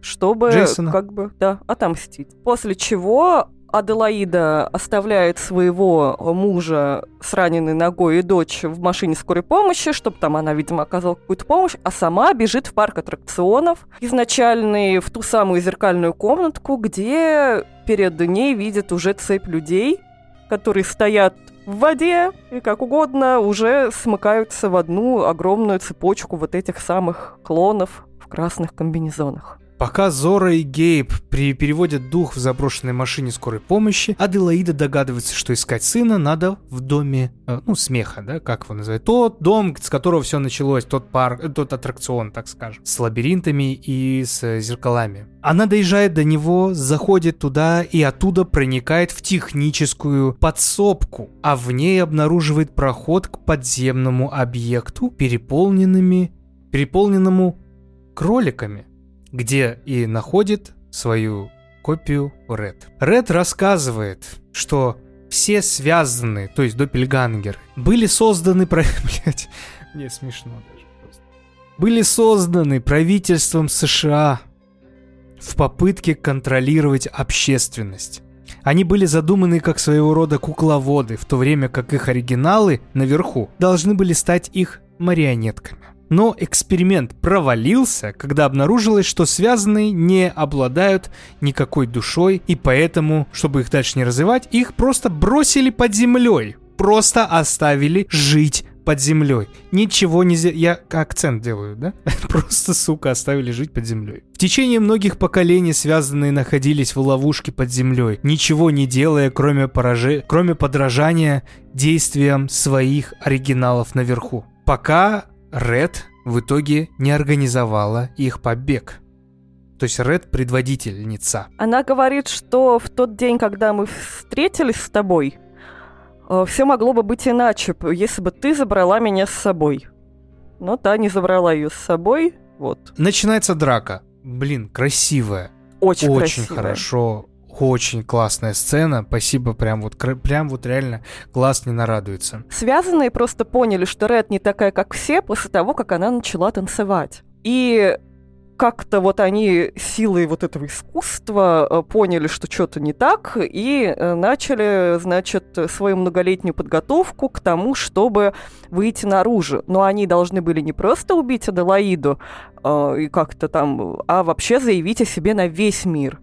чтобы Джейсона. как бы, да, отомстить. После чего Аделаида оставляет своего мужа с раненой ногой и дочь в машине скорой помощи, чтобы там она, видимо, оказала какую-то помощь, а сама бежит в парк аттракционов, изначальный, в ту самую зеркальную комнатку, где перед ней видит уже цепь людей, которые стоят в воде и как угодно уже смыкаются в одну огромную цепочку вот этих самых клонов в красных комбинезонах. Пока Зора и Гейб переводят дух в заброшенной машине скорой помощи, Аделаида догадывается, что искать сына надо в доме, э, ну, смеха, да, как его называют, тот дом, с которого все началось, тот парк, э, тот аттракцион, так скажем, с лабиринтами и с э, зеркалами. Она доезжает до него, заходит туда и оттуда проникает в техническую подсобку, а в ней обнаруживает проход к подземному объекту, переполненными, переполненному кроликами где и находит свою копию Ред. Ред рассказывает, что все связанные, то есть доппельгангеры, были созданы... Про... Блять, мне смешно даже просто. Были созданы правительством США в попытке контролировать общественность. Они были задуманы как своего рода кукловоды, в то время как их оригиналы наверху должны были стать их марионетками. Но эксперимент провалился, когда обнаружилось, что связанные не обладают никакой душой, и поэтому, чтобы их дальше не развивать, их просто бросили под землей. Просто оставили жить под землей. Ничего нельзя... Я акцент делаю, да? Просто, сука, оставили жить под землей. В течение многих поколений связанные находились в ловушке под землей, ничего не делая, кроме, пораже... кроме подражания действиям своих оригиналов наверху. Пока Ред в итоге не организовала их побег. То есть Ред предводительница. Она говорит, что в тот день, когда мы встретились с тобой, все могло бы быть иначе, если бы ты забрала меня с собой. Но та не забрала ее с собой. Вот. Начинается драка. Блин, красивая. Очень, Очень красиво. хорошо. Очень классная сцена. Спасибо, прям вот, прям вот реально глаз не нарадуется. Связанные просто поняли, что Ред не такая, как все, после того, как она начала танцевать. И как-то вот они силой вот этого искусства э, поняли, что что-то не так, и э, начали, значит, свою многолетнюю подготовку к тому, чтобы выйти наружу. Но они должны были не просто убить Аделаиду э, и как-то там, а вообще заявить о себе на весь мир.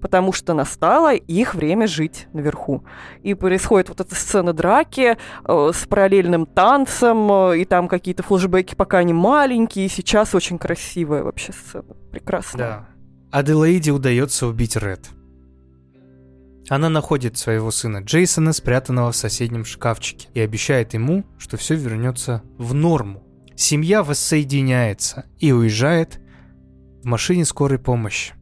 Потому что настало их время жить наверху. И происходит вот эта сцена драки э, с параллельным танцем, э, и там какие-то флешбеки, пока они маленькие, сейчас очень красивая вообще сцена. Прекрасно. Да. Аделаиде удается убить Ред. Она находит своего сына Джейсона, спрятанного в соседнем шкафчике, и обещает ему, что все вернется в норму. Семья воссоединяется и уезжает в машине скорой помощи.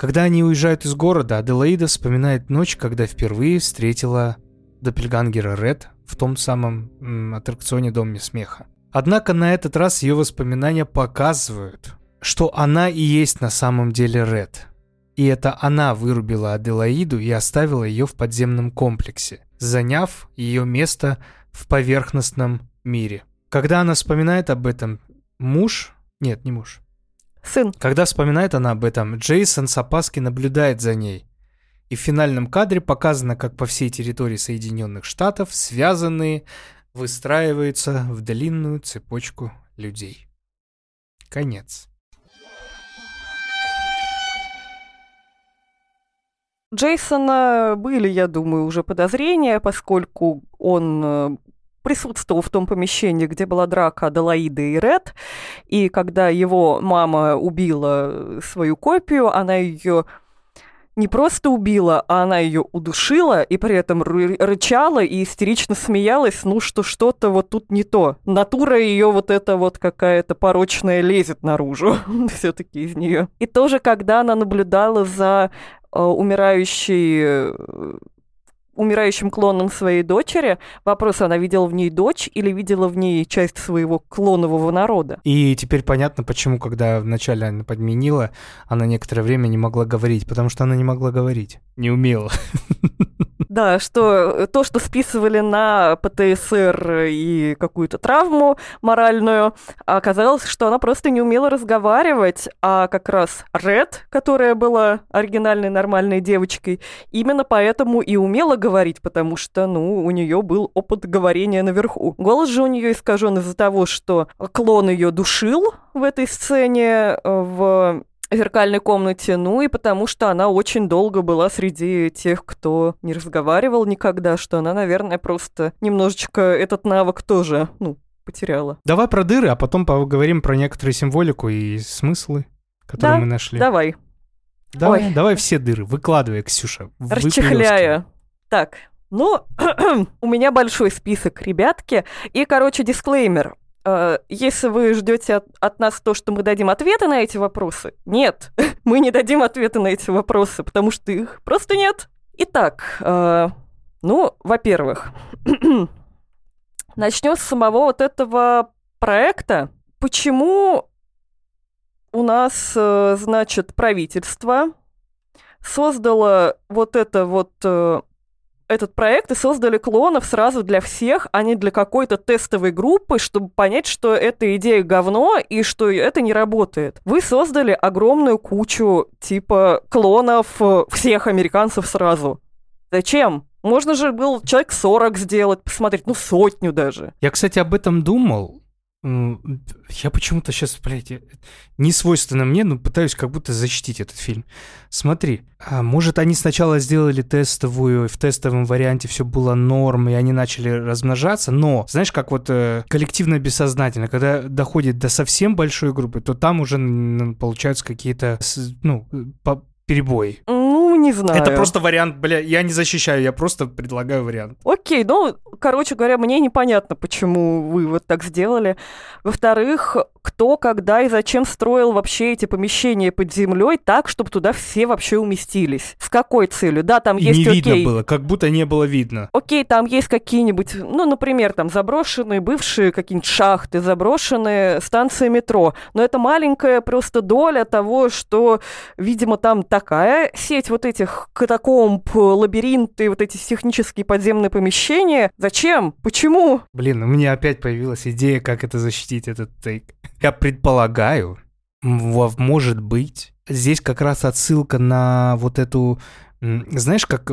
Когда они уезжают из города, Аделаида вспоминает ночь, когда впервые встретила Доппельгангера Ред в том самом м, аттракционе Доме смеха. Однако на этот раз ее воспоминания показывают, что она и есть на самом деле Ред. И это она вырубила Аделаиду и оставила ее в подземном комплексе, заняв ее место в поверхностном мире. Когда она вспоминает об этом, муж... Нет, не муж. Сын. Когда вспоминает она об этом, Джейсон с опаской наблюдает за ней. И в финальном кадре показано, как по всей территории Соединенных Штатов связанные выстраиваются в длинную цепочку людей. Конец. Джейсона были, я думаю, уже подозрения, поскольку он э, присутствовал в том помещении, где была драка Аделаиды и Ред, и когда его мама убила свою копию, она ее не просто убила, а она ее удушила и при этом ры- рычала и истерично смеялась, ну что что-то вот тут не то. Натура ее вот эта вот какая-то порочная лезет наружу все-таки из нее. И тоже, когда она наблюдала за э, умирающей э, умирающим клоном своей дочери. Вопрос, она видела в ней дочь или видела в ней часть своего клонового народа? И теперь понятно, почему, когда вначале она подменила, она некоторое время не могла говорить, потому что она не могла говорить, не умела. Да, что то, что списывали на ПТСР и какую-то травму моральную, оказалось, что она просто не умела разговаривать, а как раз Ред, которая была оригинальной нормальной девочкой, именно поэтому и умела говорить, потому что, ну, у нее был опыт говорения наверху. Голос же у нее искажен из-за того, что клон ее душил в этой сцене в зеркальной комнате, ну и потому что она очень долго была среди тех, кто не разговаривал никогда, что она, наверное, просто немножечко этот навык тоже, ну, потеряла. Давай про дыры, а потом поговорим про некоторую символику и смыслы, которые Да, мы нашли. Давай, Давай, Ой. давай все дыры, выкладывай, Ксюша. расчехляя. Так, ну, у меня большой список, ребятки. И, короче, дисклеймер. Э, Если вы ждете от, от нас то, что мы дадим ответы на эти вопросы, нет, мы не дадим ответы на эти вопросы, потому что их просто нет. Итак, э, ну, во-первых, начнем с самого вот этого проекта. Почему у нас, э, значит, правительство создало вот это вот э, этот проект и создали клонов сразу для всех, а не для какой-то тестовой группы, чтобы понять, что эта идея говно и что это не работает. Вы создали огромную кучу типа клонов э, всех американцев сразу. Зачем? Можно же был человек 40 сделать, посмотреть, ну сотню даже. Я, кстати, об этом думал. Я почему-то сейчас, блядь, я- не свойственно мне, но пытаюсь как будто защитить этот фильм. Смотри, а может, они сначала сделали тестовую, в тестовом варианте все было норм, и они начали размножаться, но, знаешь, как вот э, коллективно бессознательно, когда доходит до совсем большой группы, то там уже получаются какие-то, ну, э, перебои. Ну, не знаю. Это просто вариант, бля, я не защищаю, я просто предлагаю вариант. Окей, ну, короче говоря, мне непонятно, почему вы вот так сделали. Во-вторых, кто, когда и зачем строил вообще эти помещения под землей так, чтобы туда все вообще уместились? С какой целью? Да, там И есть, не видно окей, было, как будто не было видно. Окей, там есть какие-нибудь, ну, например, там заброшенные бывшие какие-нибудь шахты, заброшенные станции метро. Но это маленькая просто доля того, что, видимо, там такая сеть вот этих катакомб, лабиринты, вот эти технические подземные помещения. Зачем? Почему? Блин, у меня опять появилась идея, как это защитить, этот тейк. Я предполагаю, может быть, здесь как раз отсылка на вот эту... Знаешь, как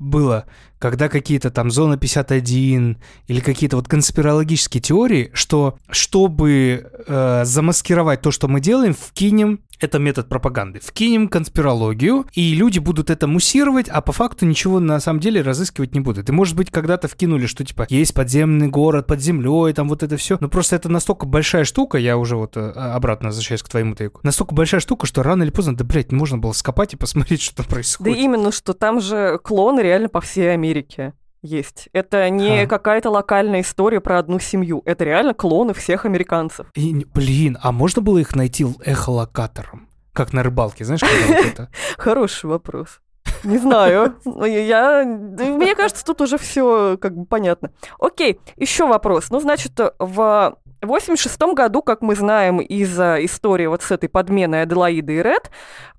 было, когда какие-то там зона 51 или какие-то вот конспирологические теории, что чтобы э, замаскировать то, что мы делаем, вкинем это метод пропаганды. Вкинем конспирологию, и люди будут это муссировать, а по факту ничего на самом деле разыскивать не будут. И может быть когда-то вкинули, что типа есть подземный город под землей, там вот это все. Но просто это настолько большая штука, я уже вот э, обратно возвращаюсь к твоему тейку, настолько большая штука, что рано или поздно, да, блядь, можно было скопать и посмотреть, что там Да происходит. именно, что там же клоны реально по всей Америке есть. Это не какая-то локальная история про одну семью. Это реально клоны всех американцев. И, блин, а можно было их найти эхолокатором? Как на рыбалке, знаешь, когда вот это... Хороший вопрос. Не знаю. Ну, Я, мне кажется, тут уже все как бы понятно. Окей, еще вопрос. Ну, значит, в 86 году, как мы знаем из-за истории вот с этой подменой Аделаиды и Ред,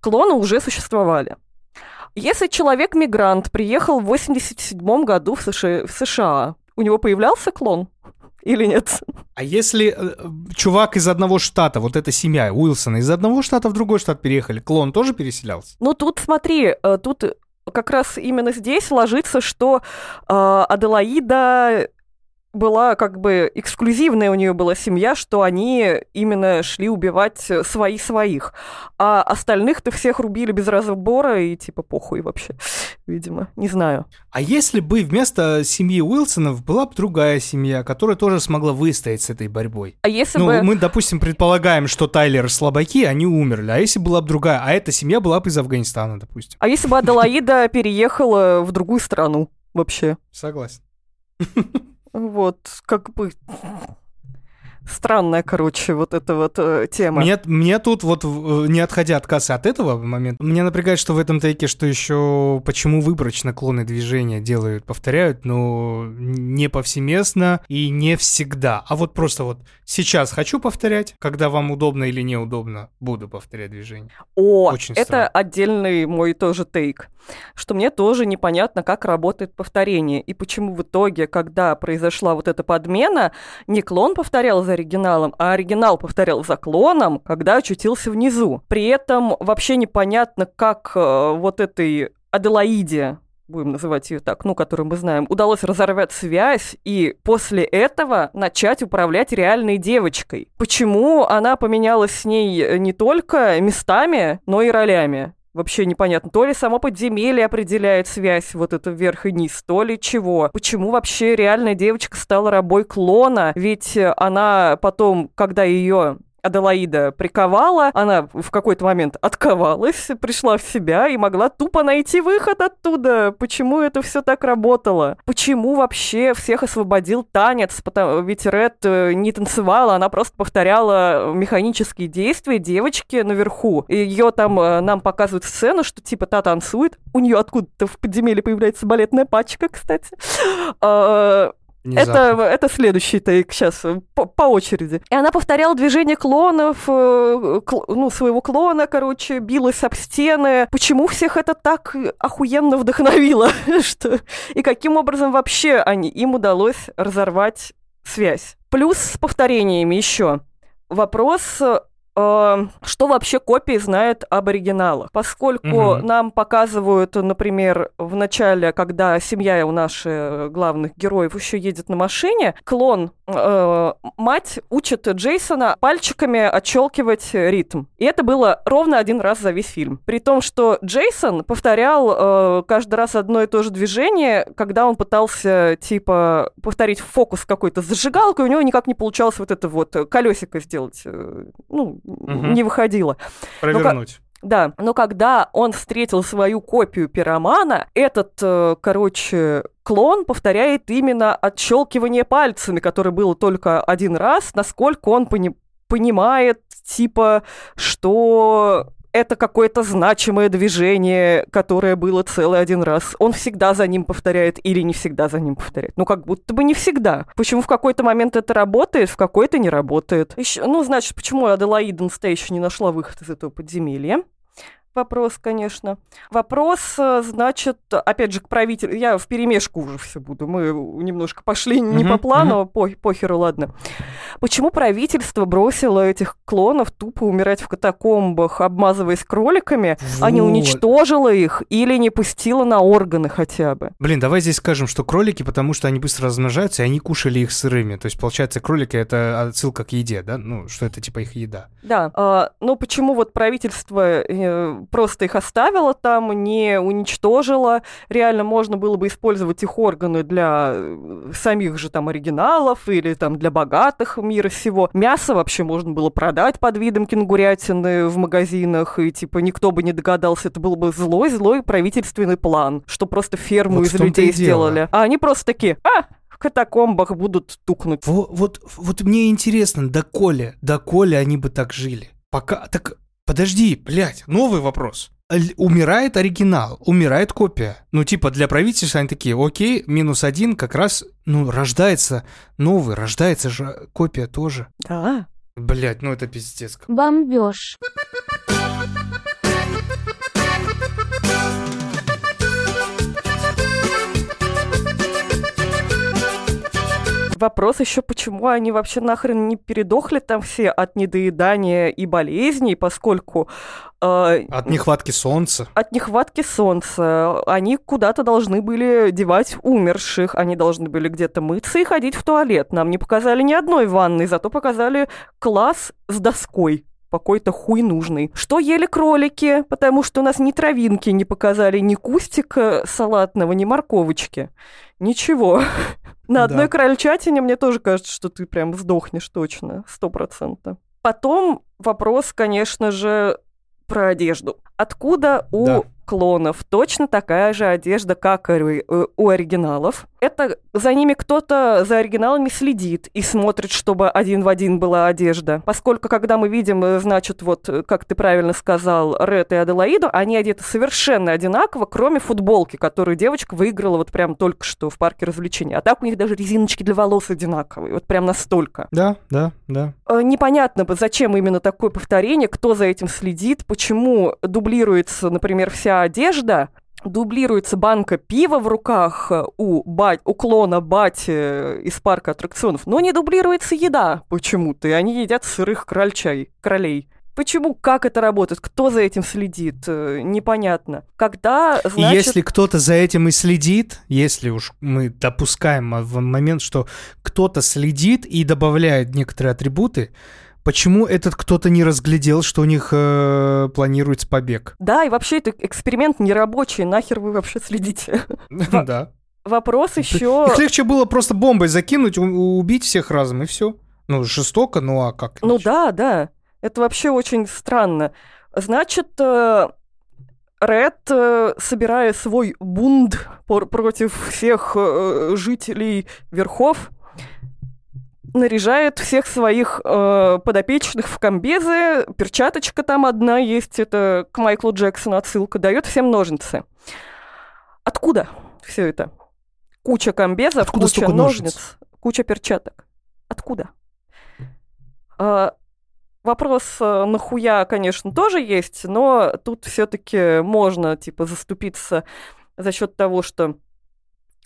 клоны уже существовали. Если человек-мигрант приехал в 87 году в США, в США, у него появлялся клон или нет? А если э, чувак из одного штата, вот эта семья Уилсона, из одного штата в другой штат переехали, клон тоже переселялся? Ну, тут смотри, э, тут как раз именно здесь ложится, что э, Аделаида была как бы эксклюзивная у нее была семья, что они именно шли убивать свои своих. А остальных-то всех рубили без разбора и типа похуй вообще, видимо. Не знаю. А если бы вместо семьи Уилсонов была бы другая семья, которая тоже смогла выстоять с этой борьбой? А если ну, бы... мы, допустим, предполагаем, что Тайлер слабаки, они умерли. А если была бы другая? А эта семья была бы из Афганистана, допустим. А если бы Аделаида переехала в другую страну вообще? Согласен. Вот, как бы... Странная, короче, вот эта вот э, тема. Мне, мне тут вот, э, не отходя от кассы от этого момента, меня напрягает, что в этом тейке, что еще почему выборочно клоны движения делают, повторяют, но не повсеместно и не всегда. А вот просто вот сейчас хочу повторять, когда вам удобно или неудобно, буду повторять движение. О, Очень это странно. отдельный мой тоже тейк, что мне тоже непонятно, как работает повторение, и почему в итоге, когда произошла вот эта подмена, не клон повторял за оригиналом, а оригинал повторял за клоном, когда очутился внизу. При этом вообще непонятно, как э, вот этой Аделаиде будем называть ее так, ну, которую мы знаем, удалось разорвать связь и после этого начать управлять реальной девочкой. Почему она поменялась с ней э, не только местами, но и ролями? Вообще непонятно. То ли само подземелье определяет связь вот это вверх и низ, то ли чего. Почему вообще реальная девочка стала рабой клона? Ведь э, она потом, когда ее Аделаида приковала, она в какой-то момент отковалась, пришла в себя и могла тупо найти выход оттуда. Почему это все так работало? Почему вообще всех освободил танец? Потому, ведь Ред э, не танцевала, она просто повторяла механические действия девочки наверху. Ее там э, нам показывают сцену, что типа та танцует. У нее откуда-то в подземелье появляется балетная пачка, кстати. Это, это следующий тейк сейчас, по, по очереди. И она повторяла движение клонов, э, кл- ну, своего клона, короче, билась об стены. Почему всех это так охуенно вдохновило? что... И каким образом вообще они, им удалось разорвать связь? Плюс с повторениями еще. Вопрос э, что вообще копии знают об оригиналах. Поскольку Мгм. нам показывают, например, в начале, когда семья у наших главных героев еще едет на машине, клон, э, мать учит Джейсона пальчиками отщелкивать ритм. И это было ровно один раз за весь фильм. При том, что Джейсон повторял э, каждый раз одно и то же движение, когда он пытался, типа, повторить фокус какой-то с зажигалкой, у него никак не получалось вот это вот э, колесико сделать. э, Ну, Мгм. не выходило. Провернуть. Да, но когда он встретил свою копию пиромана, этот, э, короче, клон повторяет именно отщелкивание пальцами, которое было только один раз, насколько он пони- понимает, типа, что это какое-то значимое движение, которое было целый один раз. Он всегда за ним повторяет или не всегда за ним повторяет. Ну, как будто бы не всегда. Почему в какой-то момент это работает, в какой-то не работает. Ещё- ну, значит, почему Аделаида настоящая не нашла выход из этого подземелья? Вопрос, конечно. Вопрос, э, значит, опять же, к правителю. Я в перемешку уже все буду. Мы немножко пошли не Мгм, по плану, по- похеру, ладно. Почему правительство бросило этих клонов тупо умирать в катакомбах, обмазываясь кроликами, а не Вот. уничтожила их или не пустила на органы хотя бы? Блин, давай здесь скажем, что кролики, потому что они быстро размножаются, и они кушали их сырыми. То есть, получается, кролики — это отсылка к еде, да? Ну, что это типа их еда. Да, а, но почему вот правительство э, просто их оставило там, не уничтожило? Реально можно было бы использовать их органы для э, самих же там оригиналов или там для богатых мира всего. Мясо вообще можно было продать под видом кенгурятины в магазинах, и типа никто бы не догадался, это был бы злой-злой правительственный план, что просто ферму Вот из людей сделали. А они просто такие, а, в катакомбах будут тукнуть. Во- Вот, вот мне интересно, доколе, доколе они бы так жили? Пока... Так, подожди, блядь, новый вопрос. Л- Умирает оригинал, умирает копия. Ну, типа, для правительства они такие, окей, минус один, как раз, ну, рождается новый, рождается же копия тоже. Да. Блядь, ну это пиздец. Бомбеж. Вопрос еще, почему они вообще нахрен не передохли там все от недоедания и болезней, поскольку э, От нехватки солнца. от нехватки солнца они куда-то должны были девать умерших, они должны были где-то мыться и ходить в туалет. Нам не показали ни одной ванны, зато показали класс с доской какой-то хуй нужный. Что ели кролики, потому что у нас ни травинки не показали, ни кустика салатного, ни морковочки. Ничего. На одной Да. крольчатине мне тоже кажется, что ты прям сдохнешь точно, сто процентов. Потом вопрос, конечно же, про одежду. Откуда у Да. клонов точно такая же одежда, как и у- оригиналов? Это за ними кто-то за оригиналами следит и смотрит, чтобы один в один была одежда. Поскольку, когда мы видим, э, значит, вот, э, как ты правильно сказал, Ред и Аделаиду, они одеты совершенно одинаково, кроме футболки, которую девочка выиграла вот прям только что в парке развлечений. А так у них даже резиночки для волос одинаковые, вот прям настолько. Да, да, да. Э, Непонятно, зачем именно такое повторение, кто за этим следит, почему дублируется, например, вся одежда, дублируется банка пива в руках э, у, ба- у клона Бати э, из парка аттракционов, но не дублируется еда почему-то, и они едят сырых крольчай, кролей. Почему, как это работает, кто за этим следит, э, непонятно. Когда, И значит... если кто-то за этим и следит, если уж мы допускаем в момент, что кто-то следит и добавляет некоторые атрибуты, почему этот кто-то не разглядел, что у них э, планируется побег? Да, и вообще это эксперимент нерабочий, нахер вы вообще следите? Да. Вопрос еще... Их легче было просто бомбой закинуть, убить всех разом, и все. Ну, жестоко, ну а как? Ну да, да. Это вообще очень странно. Значит, э, Ред, э, собирая свой пор- против всех э, жителей верхов, наряжает всех своих э, подопечных в комбезы, перчаточка там одна есть, это к Майклу Джексону отсылка, дает всем ножницы. Откуда все это? Куча комбезов, Откуда куча ножниц, ножниц? куча перчаток. Откуда? А, Вопрос э, нахуя, конечно, тоже есть, но тут все-таки можно, типа, заступиться за счет того, что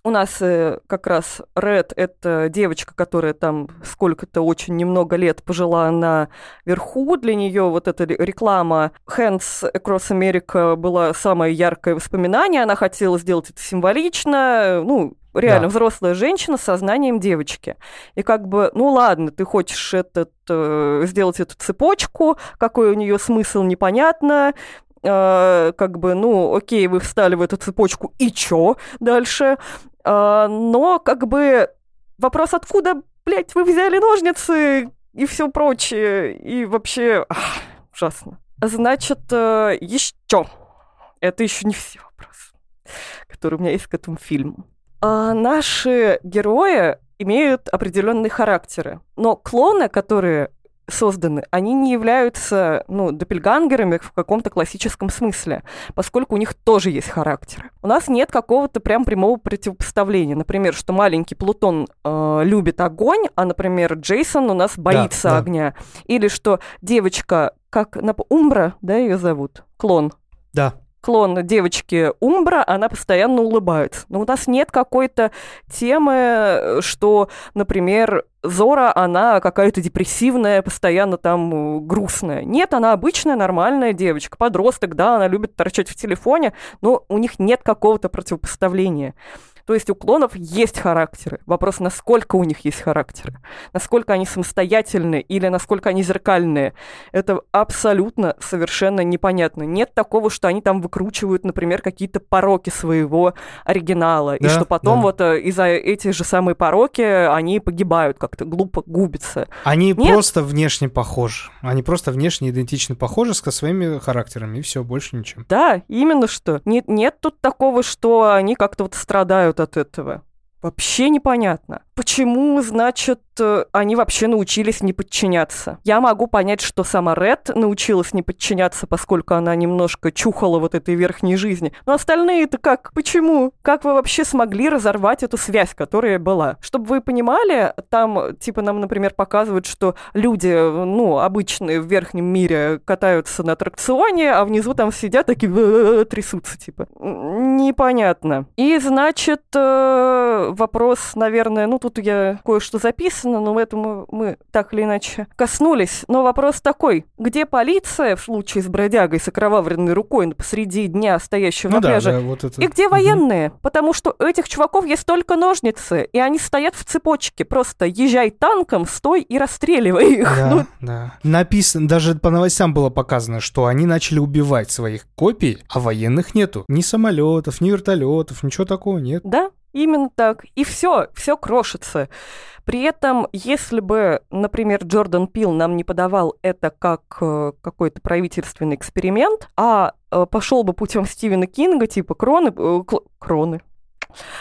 у нас э, как раз Ред — это девочка, которая там сколько-то очень немного лет пожила на верху. Для нее вот эта ре- реклама Hands Across America была самое яркое воспоминание. Она хотела сделать это символично. Ну, реально Да. взрослая женщина с сознанием девочки. И как бы, ну ладно, ты хочешь этот, э, сделать эту цепочку, какой у нее смысл, непонятно. Э, как бы, ну, окей, вы встали в эту цепочку, и чё дальше? Э, но, как бы, вопрос, откуда, блядь, вы взяли ножницы и все прочее, и вообще, ах, ужасно. Значит, еще. Это еще не все вопросы, которые у меня есть к этому фильму. А, наши герои имеют определенные характеры, но клоны, которые созданы, они не являются, ну, допельгангерами в каком-то классическом смысле, поскольку у них тоже есть характеры. У нас нет какого-то прям прямого противопоставления. Например, что маленький Плутон э, любит огонь, а, например, Джейсон у нас боится да. огня. Или что девочка, как Умбра, да, ее зовут, клон, Да. Клон девочки Умбра, она постоянно улыбается. Но у нас нет какой-то темы, э, что, например, Зора, она какая-то депрессивная, постоянно там э, грустная. Нет, она обычная, нормальная девочка. Подросток, да, она любит торчать в телефоне, но у них нет какого-то противопоставления. То есть у клонов есть характеры. Вопрос, насколько у них есть характеры. Насколько они самостоятельные или насколько они зеркальные. Это абсолютно совершенно непонятно. Нет такого, что они там выкручивают, например, какие-то пороки своего оригинала. и Да, что потом да. вот э, из-за этих же самые пороки они погибают как-то, глупо губятся. Они Нет. просто внешне похожи. Они просто внешне идентично похожи со своими характерами, и все, больше ничем. Да, именно что. Нет, нет тут такого, что они как-то вот страдают от этого. Вообще непонятно. Почему, значит, э, они вообще научились не подчиняться? Я могу понять, что сама Ред научилась не подчиняться, поскольку она немножко чухала вот этой верхней жизни. Но остальные-то как? Почему? Как вы вообще смогли разорвать эту связь, которая была? Чтобы вы понимали, там, типа, нам, например, показывают, что люди, э, ну, обычные в верхнем мире катаются на аттракционе, а внизу там сидят такие «Э-э-э», трясутся, типа. Непонятно. И, значит, э, вопрос, наверное, ну, тут я кое-что записано, но в этом мы, так или иначе коснулись. Но вопрос такой, где полиция в случае с бродягой с окровавленной рукой посреди дня, стоящего Ну на да, пляже? да, вот это. И где военные? Потому что у этих чуваков есть только ножницы, и они стоят в цепочке. Просто езжай танком, стой и расстреливай их. Да, Ну, да. Написано, даже по новостям было показано, что они начали убивать своих копий, а военных нету. Ни самолетов, ни вертолетов, ничего такого нет. Да, именно так. И все, все крошится. При этом, если бы, например, Джордан Пил нам не подавал это как э, какой-то правительственный эксперимент, а пошел бы путем Стивена Кинга, типа кроны, э, кл- кроны,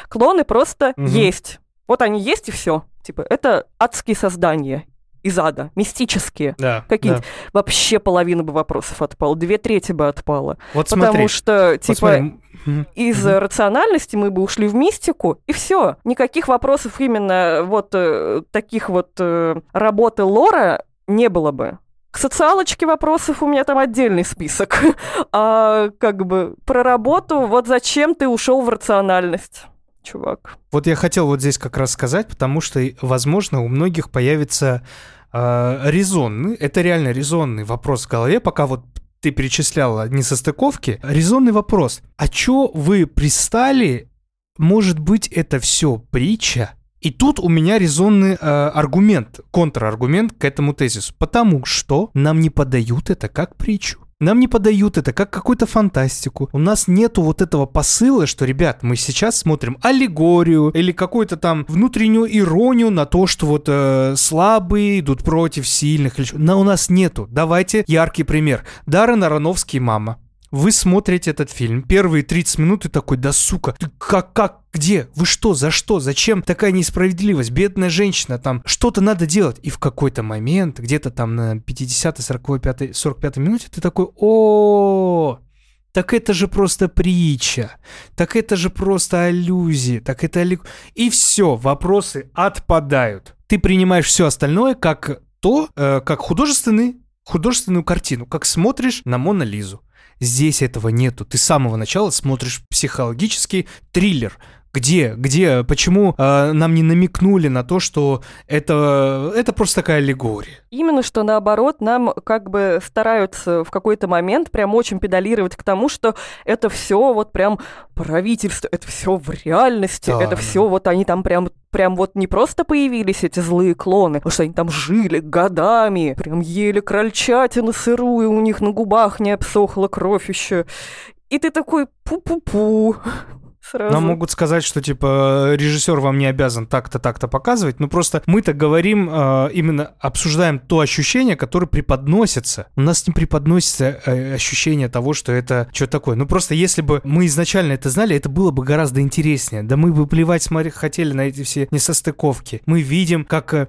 клоны просто Мгм. есть. Вот они есть и все. Типа это адские создания из ада, мистические. Да. Какие-нибудь. Вообще половина бы вопросов отпала, две трети бы отпала. Вот Потому смотри. что, вот типа, смотри, из Мгм. рациональности мы бы ушли в мистику, и все. Никаких вопросов именно вот э, таких вот э, работы лора не было бы. К социалочке вопросов у меня там отдельный список. А как бы про работу, вот зачем ты ушел в рациональность, чувак? Вот я хотел вот здесь как раз сказать, потому что, возможно, у многих появится э, резонный, это реально резонный вопрос в голове, пока вот ты перечисляла несостыковки, резонный вопрос. А чё вы пристали? Может быть, это все притча? И тут у меня резонный э, аргумент, контраргумент к этому тезису. Потому что нам не подают это как притчу. Нам не подают это как какую-то фантастику. У нас нету вот этого посыла, что, ребят, мы сейчас смотрим аллегорию или какую-то там внутреннюю иронию на то, что вот э, слабые идут против сильных. Но у нас нету. Давайте яркий пример. Даррен Аронофский «Мама». Вы смотрите этот фильм, первые 30 минут и такой, да сука, ты как, как, где, вы что, за что, зачем такая несправедливость, бедная женщина, там, что-то надо делать. И в какой-то момент, где-то там на 50 45 45 минуте, ты такой, о так это же просто притча, так это же просто аллюзии, так это аллю... И все, вопросы отпадают. Ты принимаешь все остальное как то, э, как художественный, художественную картину, как смотришь на Мона Лизу. Здесь этого нету. Ты с самого начала смотришь психологический триллер. Где, где, почему э, нам не намекнули на то, что это, это просто такая аллегория? Именно что наоборот, нам как бы стараются в какой-то момент прям очень педалировать к тому, что это все вот прям правительство, это все в реальности, Да, это да. все вот они там прям прям вот не просто появились эти злые клоны, потому что они там жили годами, прям ели крольчатину сырую, у них на губах не обсохла кровь еще. И ты такой пу-пу-пу. Сразу. Нам могут сказать, что типа режиссер вам не обязан так-то, так-то показывать. Ну просто мы-то говорим, э, именно обсуждаем то ощущение, которое преподносится. У нас не преподносится э, ощущение того, что это что такое. Ну просто если бы мы изначально это знали, это было бы гораздо интереснее. Да мы бы плевать смотри, хотели на эти все несостыковки. Мы видим, как э,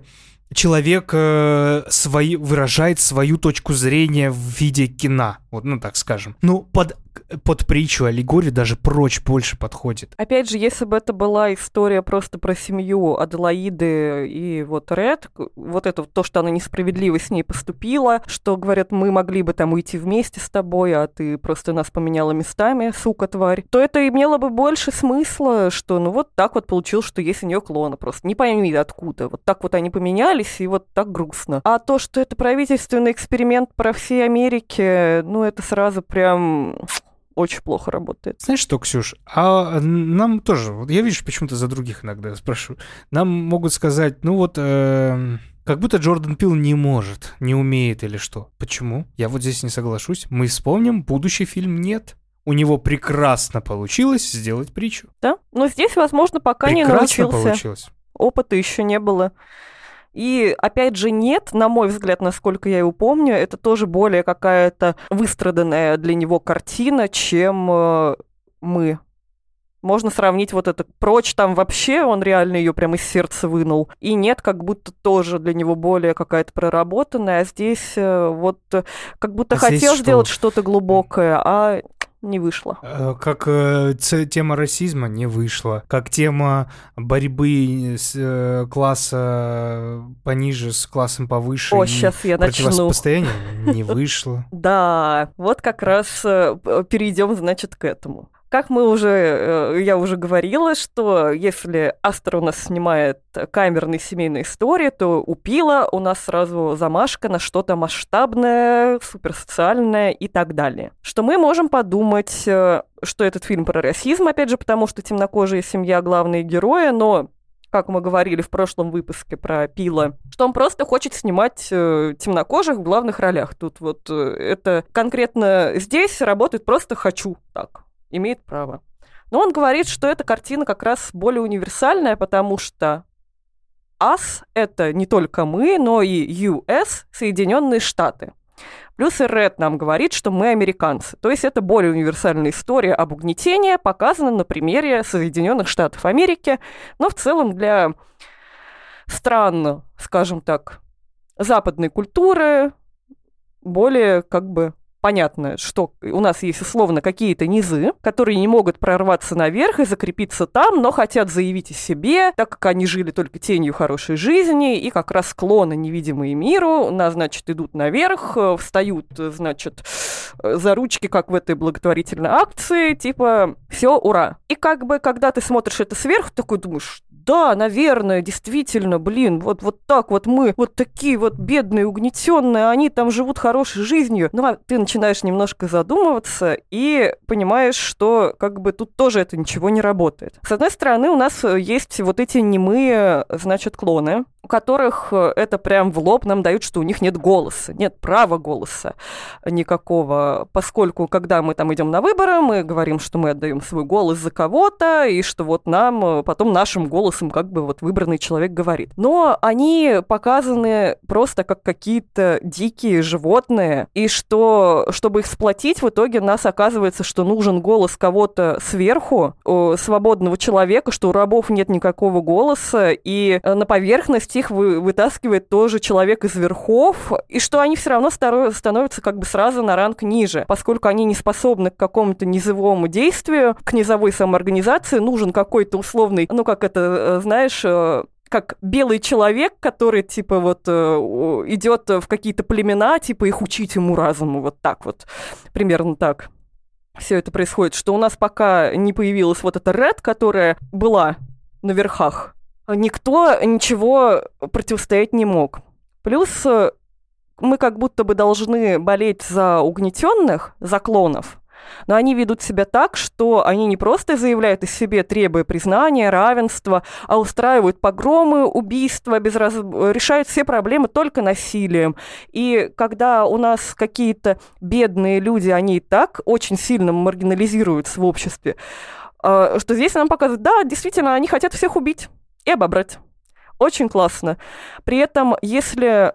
человек э, свои, выражает свою точку зрения в виде кино, вот, ну так скажем. Ну, под, под притчу, аллегорию даже прочь больше подходит. Опять же, если бы это была история просто про семью Аделаиды и вот Ред, вот это то, что она несправедливо с ней поступила, что, говорят, мы могли бы там уйти вместе с тобой, а ты просто нас поменяла местами, сука, тварь, то это имело бы больше смысла, что ну вот так вот получилось, что есть у нее клона просто. Не пойми откуда. Вот так вот они поменялись, и вот так грустно. А то, что это правительственный эксперимент про всей Америке, ну это сразу прям очень плохо работает. Знаешь что, Ксюш, а нам тоже, вот я видишь, почему-то за других иногда спрашиваю, нам могут сказать, ну вот, эм, как будто Джордан Пил не может, не умеет или что. Почему? Я вот здесь не соглашусь. Мы вспомним, будущий фильм «Нет». У него прекрасно получилось сделать притчу. Да? Но здесь, возможно, пока не прекрасно научился. получилось. Опыта еще не было. И опять же, нет, на мой взгляд, насколько я его помню, это тоже более какая-то выстраданная для него картина, чем э, мы. Можно сравнить вот это прочь, там вообще он реально ее прямо из сердца вынул. И нет, как будто тоже для него более какая-то проработанная, а здесь э, вот э, как будто А хотел что? сделать что-то глубокое, а не вышло. Э, Как э, тема расизма не вышла, как тема борьбы с э, класса пониже с классом повыше О, сейчас я начну. противостояние не вышло. Да, вот как раз э, перейдем, значит, к этому. Как мы уже, э, я уже говорила, что если Астер у нас снимает камерные семейные истории, то у Пила у нас сразу замашка на что-то масштабное, суперсоциальное и так далее. Что мы можем подумать, э, что этот фильм про расизм, опять же, потому что темнокожая семья главные герои, но как мы говорили в прошлом выпуске про Пила, что он просто хочет снимать э, темнокожих в главных ролях. Тут вот э, это конкретно здесь работает просто «хочу» так, имеет право. Но он говорит, что эта картина как раз более универсальная, потому что «Us» — это не только мы, но и US — Соединенные Штаты. Плюс и Ред нам говорит, что мы американцы. То есть это более универсальная история об угнетении, показана на примере Соединенных Штатов Америки. Но в целом для стран, скажем так, западной культуры более как бы понятно, что у нас есть условно какие-то низы, которые не могут прорваться наверх и закрепиться там, но хотят заявить о себе, так как они жили только тенью хорошей жизни, и как раз склоны, невидимые миру, у нас, значит, идут наверх, э, встают, значит, э, за ручки, как в этой благотворительной акции, типа, все, ура. И как бы, когда ты смотришь это сверху, такой думаешь, да, наверное, действительно, блин, вот, вот так вот мы, вот такие вот бедные, угнетенные, они там живут хорошей жизнью. Ну, а ты начинаешь немножко задумываться и понимаешь, что как бы тут тоже это ничего не работает. С одной стороны, у нас есть вот эти немые, значит, клоны, у которых э, это прям в лоб нам дают, что у них нет голоса, нет права голоса никакого, поскольку когда мы там идем на выборы, мы говорим, что мы отдаем свой голос за кого-то, и что вот нам э, потом нашим голосом как бы вот выбранный человек говорит. Но они показаны просто как какие-то дикие животные, и что, чтобы их сплотить, в итоге нас оказывается, что нужен голос кого-то сверху, свободного человека, что у рабов нет никакого голоса, и э, на поверхность стих вы, вытаскивает тоже человек из верхов, и что они все равно становятся как бы сразу на ранг ниже, поскольку они не способны к какому-то низовому действию, к низовой самоорганизации, нужен какой-то условный, ну как это, э, знаешь, э, как белый человек, который, типа, вот э, идет в какие-то племена, типа, их учить ему разуму, вот так вот, примерно так все это происходит, что у нас пока не появилась вот эта Ред, которая была на верхах, никто ничего противостоять не мог. Плюс э, мы как будто бы должны болеть за угнетенных, за клонов, но они ведут себя так, что они не просто заявляют о себе, требуя признания, равенства, а устраивают погромы, убийства, без раз... решают все проблемы только насилием. И когда у нас какие-то бедные люди, они и так очень сильно маргинализируются в обществе, э, что здесь нам показывают, да, действительно, они хотят всех убить и обобрать. Очень классно. При этом, если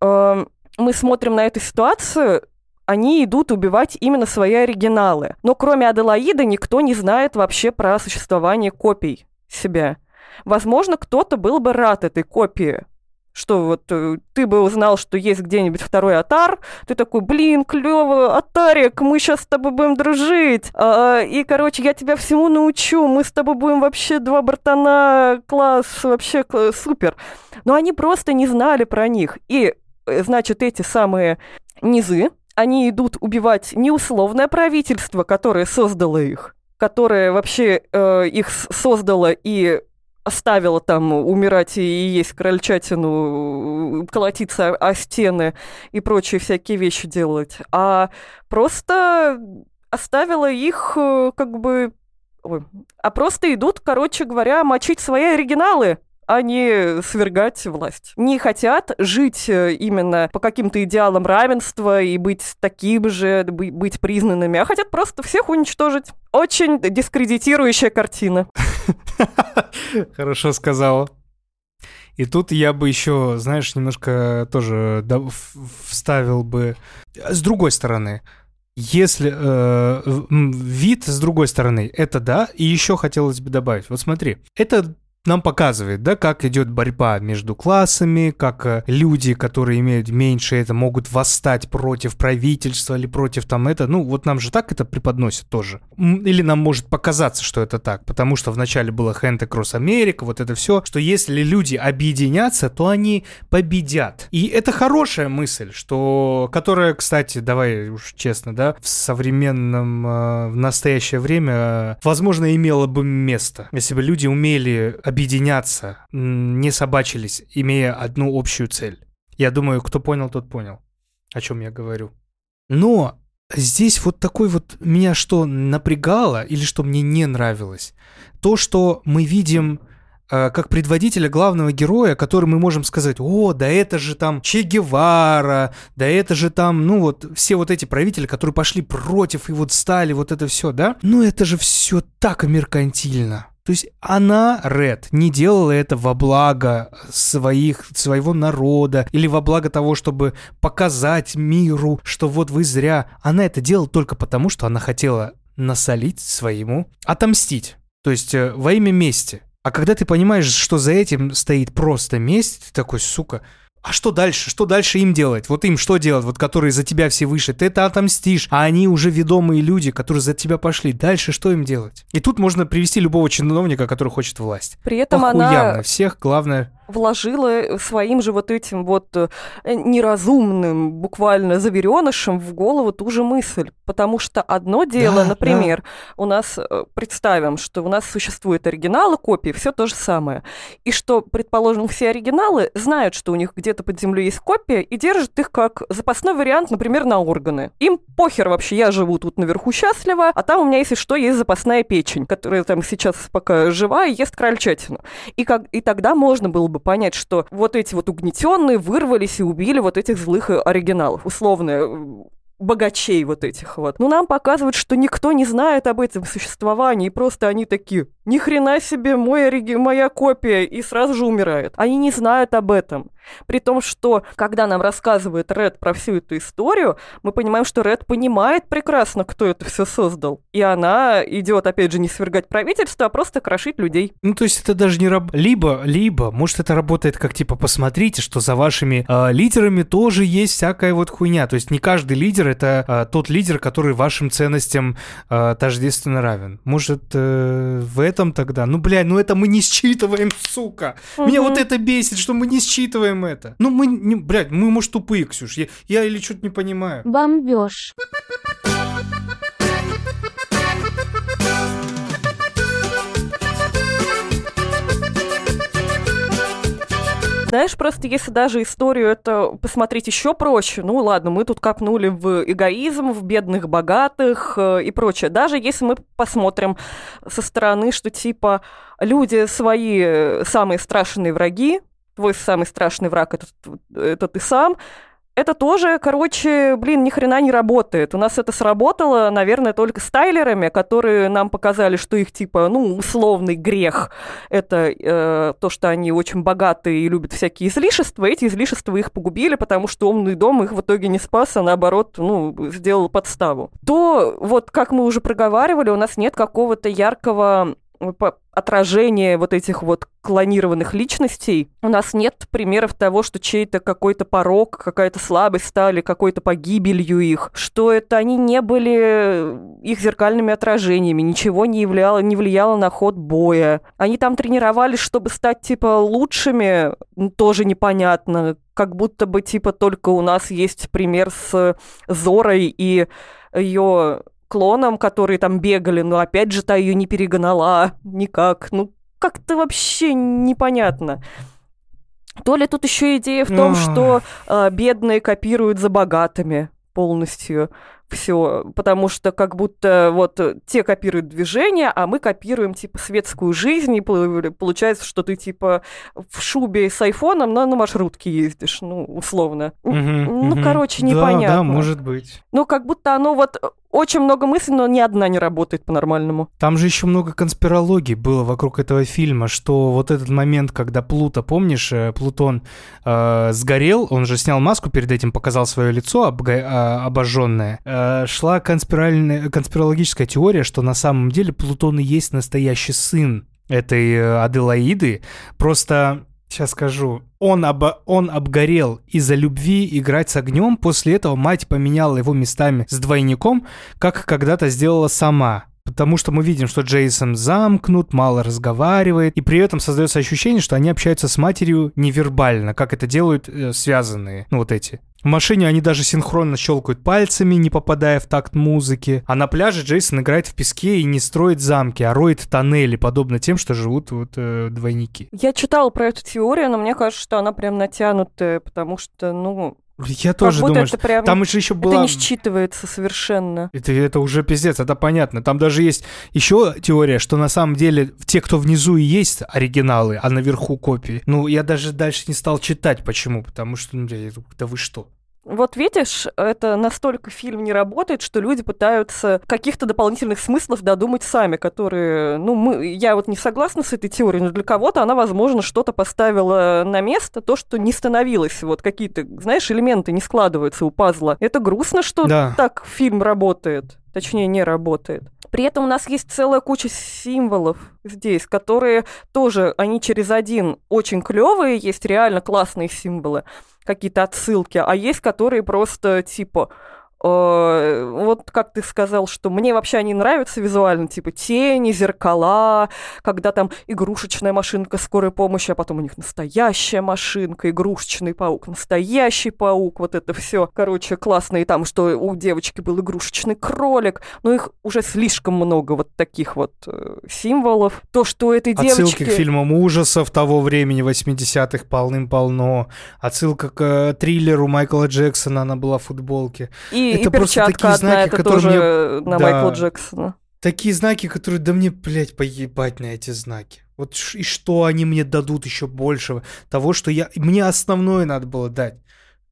э, мы смотрим на эту ситуацию, они идут убивать именно свои оригиналы. Но кроме Аделаиды никто не знает вообще про существование копий себя. Возможно, кто-то был бы рад этой копии, что вот э, ты бы узнал, что есть где-нибудь второй Атар, ты такой, блин, клево, Атарик, мы сейчас с тобой будем дружить, а, и, короче, я тебя всему научу, мы с тобой будем вообще два братана, класс, вообще класс, супер. Но они просто не знали про них, и, э, значит, эти самые низы, они идут убивать не условное правительство, которое создало их, которое вообще э, их создало и оставила там умирать и есть крольчатину, колотиться о стены и прочие всякие вещи делать, а просто оставила их э, как бы... Ой, а просто идут, короче говоря, мочить свои оригиналы а не свергать власть. Не хотят жить э, именно по каким-то идеалам равенства и быть таким же, быть признанными, а хотят просто всех уничтожить. Очень дискредитирующая картина. Хорошо сказала. И тут я бы еще, знаешь, немножко тоже вставил бы с другой стороны. Если э, вид с другой стороны, это да, и еще хотелось бы добавить. Вот смотри, это нам показывает, да, как идет борьба между классами, как э, люди, которые имеют меньше это, могут восстать против правительства или против там это. Ну, вот нам же так это преподносят тоже. Или нам может показаться, что это так, потому что вначале было Хенте Кросс Америка, вот это все, что если люди объединятся, то они победят. И это хорошая мысль, что, которая, кстати, давай уж честно, да, в современном, э, в настоящее время, э, возможно, имела бы место, если бы люди умели объединяться, не собачились, имея одну общую цель. Я думаю, кто понял, тот понял, о чем я говорю. Но здесь вот такой вот меня что напрягало или что мне не нравилось, то, что мы видим э, как предводителя главного героя, который мы можем сказать, о, да это же там Че Гевара, да это же там, ну вот, все вот эти правители, которые пошли против и вот стали, вот это все, да? Ну это же все так меркантильно. То есть она, Ред, не делала это во благо своих, своего народа или во благо того, чтобы показать миру, что вот вы зря. Она это делала только потому, что она хотела насолить своему, отомстить. То есть э, во имя мести. А когда ты понимаешь, что за этим стоит просто месть, ты такой, сука, а что дальше? Что дальше им делать? Вот им что делать? Вот которые за тебя все выше. Ты это отомстишь. А они уже ведомые люди, которые за тебя пошли. Дальше что им делать? И тут можно привести любого чиновника, который хочет власть. При этом Охуенно. она Всех, главное... вложила своим же вот этим вот э, неразумным буквально заверенышем в голову ту же мысль. Потому что одно дело, Да, например, у нас, э, представим, что у нас существуют оригиналы, копии, все то же самое. И что, предположим, все оригиналы знают, что у них где-то под землей есть копия, и держат их как запасной вариант, например, на органы. Им похер вообще, я живу тут наверху счастливо, а там у меня, если что, есть запасная печень, которая там сейчас пока жива и ест крольчатину. И, как, и тогда можно было бы понять, что вот эти вот угнетенные вырвались и убили вот этих злых оригиналов, условно, богачей вот этих вот. Но нам показывают, что никто не знает об этом существовании, и просто они такие, ни хрена себе, мой ориги... моя копия, и сразу же умирает. Они не знают об этом. При том, что когда нам рассказывает Ред про всю эту историю, мы понимаем, что Ред понимает прекрасно, кто это все создал. И она идет, опять же, не свергать правительство, а просто крошить людей. Ну, то есть это даже не раб... Либо, либо, может, это работает как, типа, посмотрите, что за вашими э, лидерами тоже есть всякая вот хуйня. То есть не каждый лидер — это э, тот лидер, который вашим ценностям э, тождественно равен. Может, э, в этом тогда? Ну, бля, ну это мы не считываем, сука. Меня Мгм. вот это бесит, что мы не считываем это. Ну, мы, не, блядь, мы, может, тупые, Ксюш. Я, я или что-то не понимаю. Бомбеж. Знаешь, просто если даже историю это посмотреть еще проще, ну ладно, мы тут копнули в эгоизм, в бедных, богатых э, и прочее. Даже если мы посмотрим со стороны, что типа люди свои э, самые страшные враги, твой самый страшный враг это, это ты сам, это тоже, короче, блин, ни хрена не работает. У нас это сработало, наверное, только с Тайлерами, которые нам показали, что их типа, ну, условный грех это э, то, что они очень богатые и любят всякие излишества. Эти излишества их погубили, потому что умный дом их в итоге не спас, а наоборот, ну, сделал подставу. То, вот как мы уже проговаривали, у нас нет какого-то яркого э, отражения вот этих вот клонированных личностей. У нас нет примеров того, что чей-то какой-то порог, какая-то слабость стали какой-то погибелью их, что это они не были их зеркальными отражениями, ничего не, являло, не влияло на ход боя. Они там тренировались, чтобы стать типа лучшими, тоже непонятно. Как будто бы типа только у нас есть пример с Зорой и ее клоном, которые там бегали, но опять же та ее не перегнала никак. Ну, как-то вообще непонятно. То ли тут еще идея в том, что э, бедные копируют за богатыми полностью все, потому что как будто вот те копируют движение, а мы копируем типа светскую жизнь, и пол- получается, что ты типа в шубе с айфоном, но на маршрутке ездишь, ну, условно. Мгм, Ну, мгм. короче, Да, непонятно. Да, может быть. Ну, как будто оно вот очень много мыслей, но ни одна не работает по-нормальному. Там же еще много конспирологий было вокруг этого фильма, что вот этот момент, когда Плута, помнишь, э, Плутон э, сгорел, он же снял маску перед этим, показал свое лицо обожженное. шла конспиральная, конспирологическая теория, что на самом деле Плутон и есть настоящий сын этой э, Аделаиды. Просто, сейчас скажу, он, обо- он обгорел из-за любви играть с огнем. После этого мать поменяла его местами с двойником, как когда-то сделала сама. Потому что мы видим, что Джейсон замкнут, мало разговаривает, и при этом создается ощущение, что они общаются с матерью невербально, как это делают э, связанные, ну вот эти. В машине они даже синхронно щелкают пальцами, не попадая в такт музыки. А на пляже Джейсон играет в песке и не строит замки, а роет тоннели, подобно тем, что живут вот э, двойники. Я читала про эту теорию, но мне кажется, что она прям натянутая, потому что, ну, Я как тоже будто думаю, это что... прям... Там же еще Это была... не считывается совершенно. Это, это уже пиздец, это понятно. Там даже есть еще теория, что на самом деле те, кто внизу и есть оригиналы, а наверху копии. Ну, я даже дальше не стал читать. Почему? Потому что, ну, я да вы что? Вот видишь, это настолько фильм не работает, что люди пытаются каких-то дополнительных смыслов додумать сами, которые, ну, мы, я вот не согласна с этой теорией, но для кого-то она, возможно, что-то поставила на место, то, что не становилось, вот какие-то, знаешь, элементы не складываются у пазла. Это грустно, что Да. так фильм работает, точнее, не работает. При этом у нас есть целая куча символов здесь, которые тоже, они через один очень клевые, есть реально классные символы, какие-то отсылки, а есть, которые просто типа вот как ты сказал, что мне вообще они нравятся визуально, типа тени, зеркала, когда там игрушечная машинка скорой помощи, а потом у них настоящая машинка, игрушечный паук, настоящий паук, вот это все, короче, классно, и там, что у девочки был игрушечный кролик, но их уже слишком много вот таких вот э, символов. То, что у этой Отсылки девочки... к фильмам ужасов того времени, 80-х, полным-полно. Отсылка к э, триллеру Майкла Джексона, она была в футболке. И, Это и просто перчатка такие одна, знаки, это которые тоже мне- на да. Майкла Джексона. Такие знаки, которые, да мне, блядь, поебать на эти знаки. Вот и что они мне дадут еще большего? Того, что я... Мне основное надо было дать.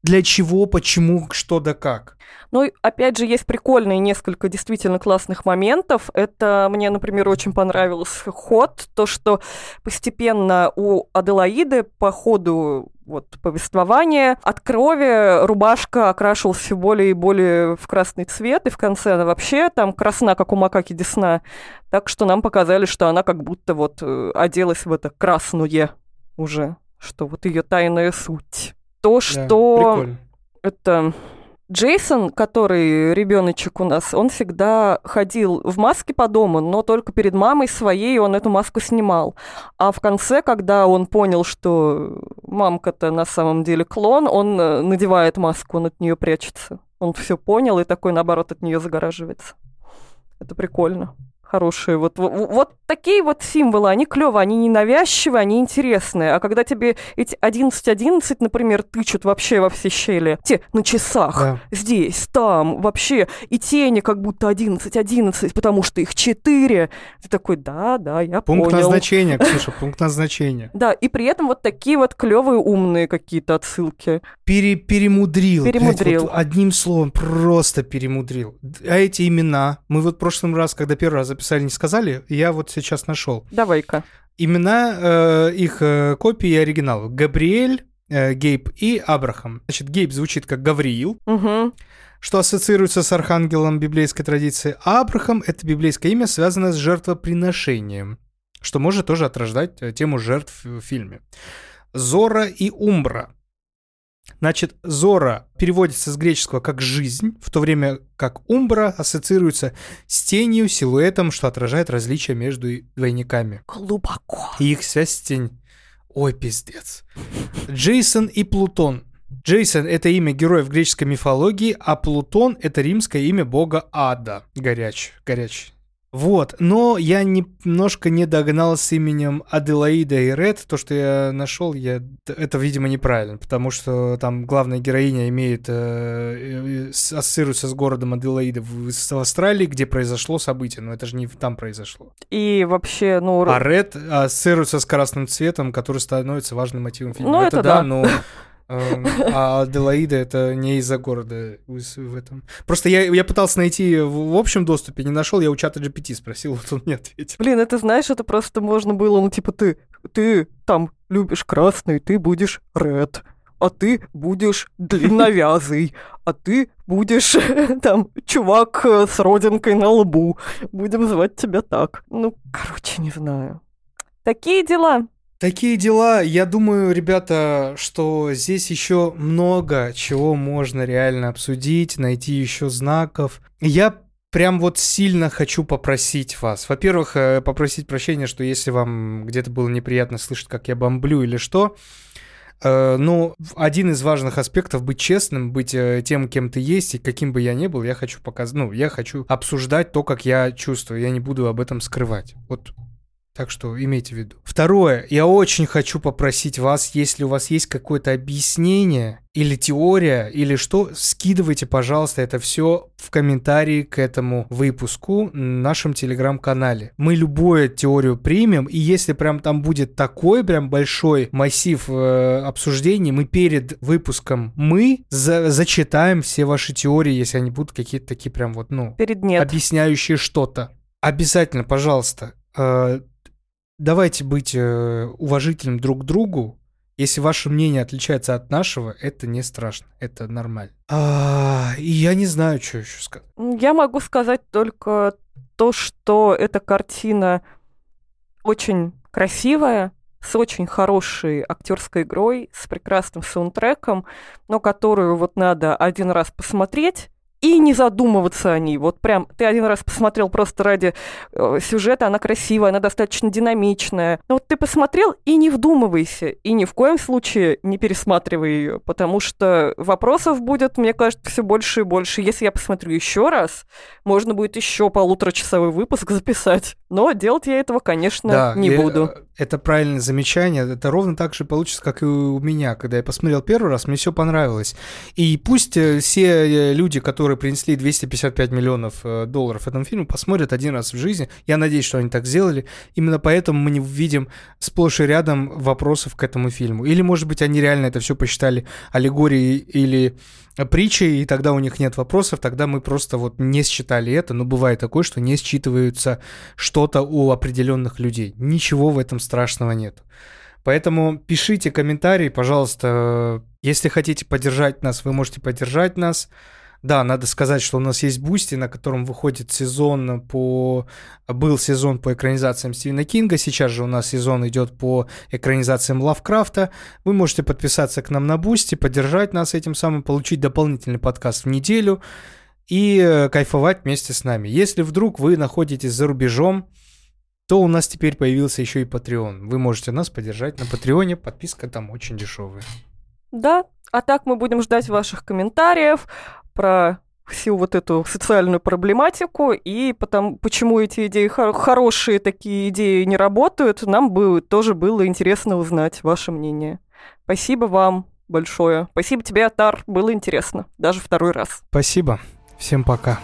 Для чего, почему, что да как. Ну, опять же, есть прикольные несколько действительно классных моментов. Это мне, например, очень понравился ход, то, что постепенно у Аделаиды по ходу вот, повествования от крови рубашка окрашивалась все более и более в красный цвет, и в конце она вообще там красна, как у макаки десна. Так что нам показали, что она как будто вот э, оделась в это красное уже, что вот ее тайная суть. То, Да, что прикольно. это Джейсон, который ребеночек у нас, он всегда ходил в маске по дому, но только перед мамой своей он эту маску снимал. А в конце, когда он понял, что мамка-то на самом деле клон, он э, надевает маску, он от нее прячется. Он все понял и такой, наоборот, от нее загораживается. Это прикольно. Хорошие. Вот, вот, вот такие вот символы, они клевые, они ненавязчивые, они интересные. А когда тебе эти 11-11, например, тычут вообще во все щели, те на часах, Да. здесь, там, вообще, и тени как будто 11-11, потому что их 4. Ты такой, да, да, я Пункт понял. назначения, Ксюша, пункт назначения. Да, и при этом вот такие вот клевые умные какие-то отсылки. Пере, перемудрил. блядь, Перемудрил. вот одним словом, просто перемудрил. А эти имена, мы вот в прошлый раз, когда первый раз записали, не сказали, я вот сейчас нашел. Давай-ка. Имена э, их э, копии и оригиналов. Габриэль, э, Гейб и Абрахам. Значит, Гейб звучит как Гавриил, Угу. что ассоциируется с архангелом библейской традиции. А Абрахам — это библейское имя, связанное с жертвоприношением, что может тоже отражать э, тему жертв в фильме. Зора и Умбра. Значит, Зора переводится с греческого как «жизнь», в то время как Умбра ассоциируется с тенью, силуэтом, что отражает различия между двойниками. Глубоко. И их связь с тень. Ой, пиздец. Джейсон и Плутон. Джейсон — это имя героя в греческой мифологии, а Плутон — это римское имя бога Ада. Горяч, горячий. Вот, но я немножко не догнал с именем Аделаида и Ред. То, что я нашел, я... это, видимо, неправильно, потому что там главная героиня имеет... э, ассоциируется с городом Аделаида в, в Австралии, где произошло событие, но это же не там произошло. И вообще, ну... А Ред ассоциируется с красным цветом, который становится важным мотивом фильма. Ну, это да. но... эм, А Аделаида это не из-за города в этом. Просто я, я пытался найти в, в общем доступе, не нашел, я у чата GPT спросил, вот он мне ответил. Блин, это знаешь, это просто можно было, ну, типа, ты, ты там любишь красный, ты будешь ред, а ты будешь длинновязый, а ты будешь там чувак э, с родинкой на лбу. Будем звать тебя так. Ну, короче, не знаю. Такие дела. Такие дела. Я думаю, ребята, что здесь еще много чего можно реально обсудить, найти еще знаков. Я прям вот сильно хочу попросить вас. Во-первых, э, попросить прощения, что если вам где-то было неприятно слышать, как я бомблю или что, э, ну, один из важных аспектов быть честным, быть э, тем, кем ты есть, и каким бы я ни был, я хочу показать, ну, я хочу обсуждать то, как я чувствую, я не буду об этом скрывать. Вот так что имейте в виду. Второе, я очень хочу попросить вас, если у вас есть какое-то объяснение или теория, или что, скидывайте, пожалуйста, это все в комментарии к этому выпуску на нашем телеграм-канале. Мы любую теорию примем, и если прям там будет такой прям большой массив э, обсуждений, мы перед выпуском мы за зачитаем все ваши теории, если они будут какие-то такие прям вот, ну, Перед нет. объясняющие что-то. Обязательно, пожалуйста, э, давайте быть э, уважительным друг к другу. Если ваше мнение отличается от нашего, это не страшно, это нормально. А, и я не знаю, что еще сказать. Я могу сказать только то, что эта картина очень красивая, с очень хорошей актерской игрой, с прекрасным саундтреком, но которую вот надо один раз посмотреть и не задумываться о ней. Вот прям ты один раз посмотрел просто ради э, сюжета, она красивая, она достаточно динамичная. Но вот ты посмотрел и не вдумывайся, и ни в коем случае не пересматривай ее, потому что вопросов будет, мне кажется, все больше и больше. Если я посмотрю еще раз, можно будет еще полуторачасовой выпуск записать. Но делать я этого, конечно, Да, не и, буду. Это правильное замечание. Это ровно так же получится, как и у меня. Когда я посмотрел первый раз, мне все понравилось. И пусть э, все э, люди, которые принесли 255 миллионов э, долларов этому фильму, посмотрят один раз в жизни. Я надеюсь, что они так сделали. Именно поэтому мы не видим сплошь и рядом вопросов к этому фильму. Или, может быть, они реально это все посчитали аллегорией или притчей, и тогда у них нет вопросов, тогда мы просто вот не считали это, но бывает такое, что не считываются что-то у определенных людей. Ничего в этом страшного нет. Поэтому пишите комментарии, пожалуйста. Если хотите поддержать нас, вы можете поддержать нас. Да, надо сказать, что у нас есть Boosty, на котором выходит сезон по... Был сезон по экранизациям Стивена Кинга, сейчас же у нас сезон идет по экранизациям Лавкрафта. Вы можете подписаться к нам на Boosty, поддержать нас этим самым, получить дополнительный подкаст в неделю и э, кайфовать вместе с нами. Если вдруг вы находитесь за рубежом, то у нас теперь появился еще и Patreon. Вы можете нас поддержать на Патреоне, подписка там очень дешевая. Да, а так мы будем ждать ваших комментариев про всю вот эту социальную проблематику и потому, почему эти идеи хор- хорошие такие идеи не работают, нам бы тоже было интересно узнать ваше мнение. Спасибо вам большое. Спасибо тебе, Атар, было интересно, даже второй раз. Спасибо, всем пока.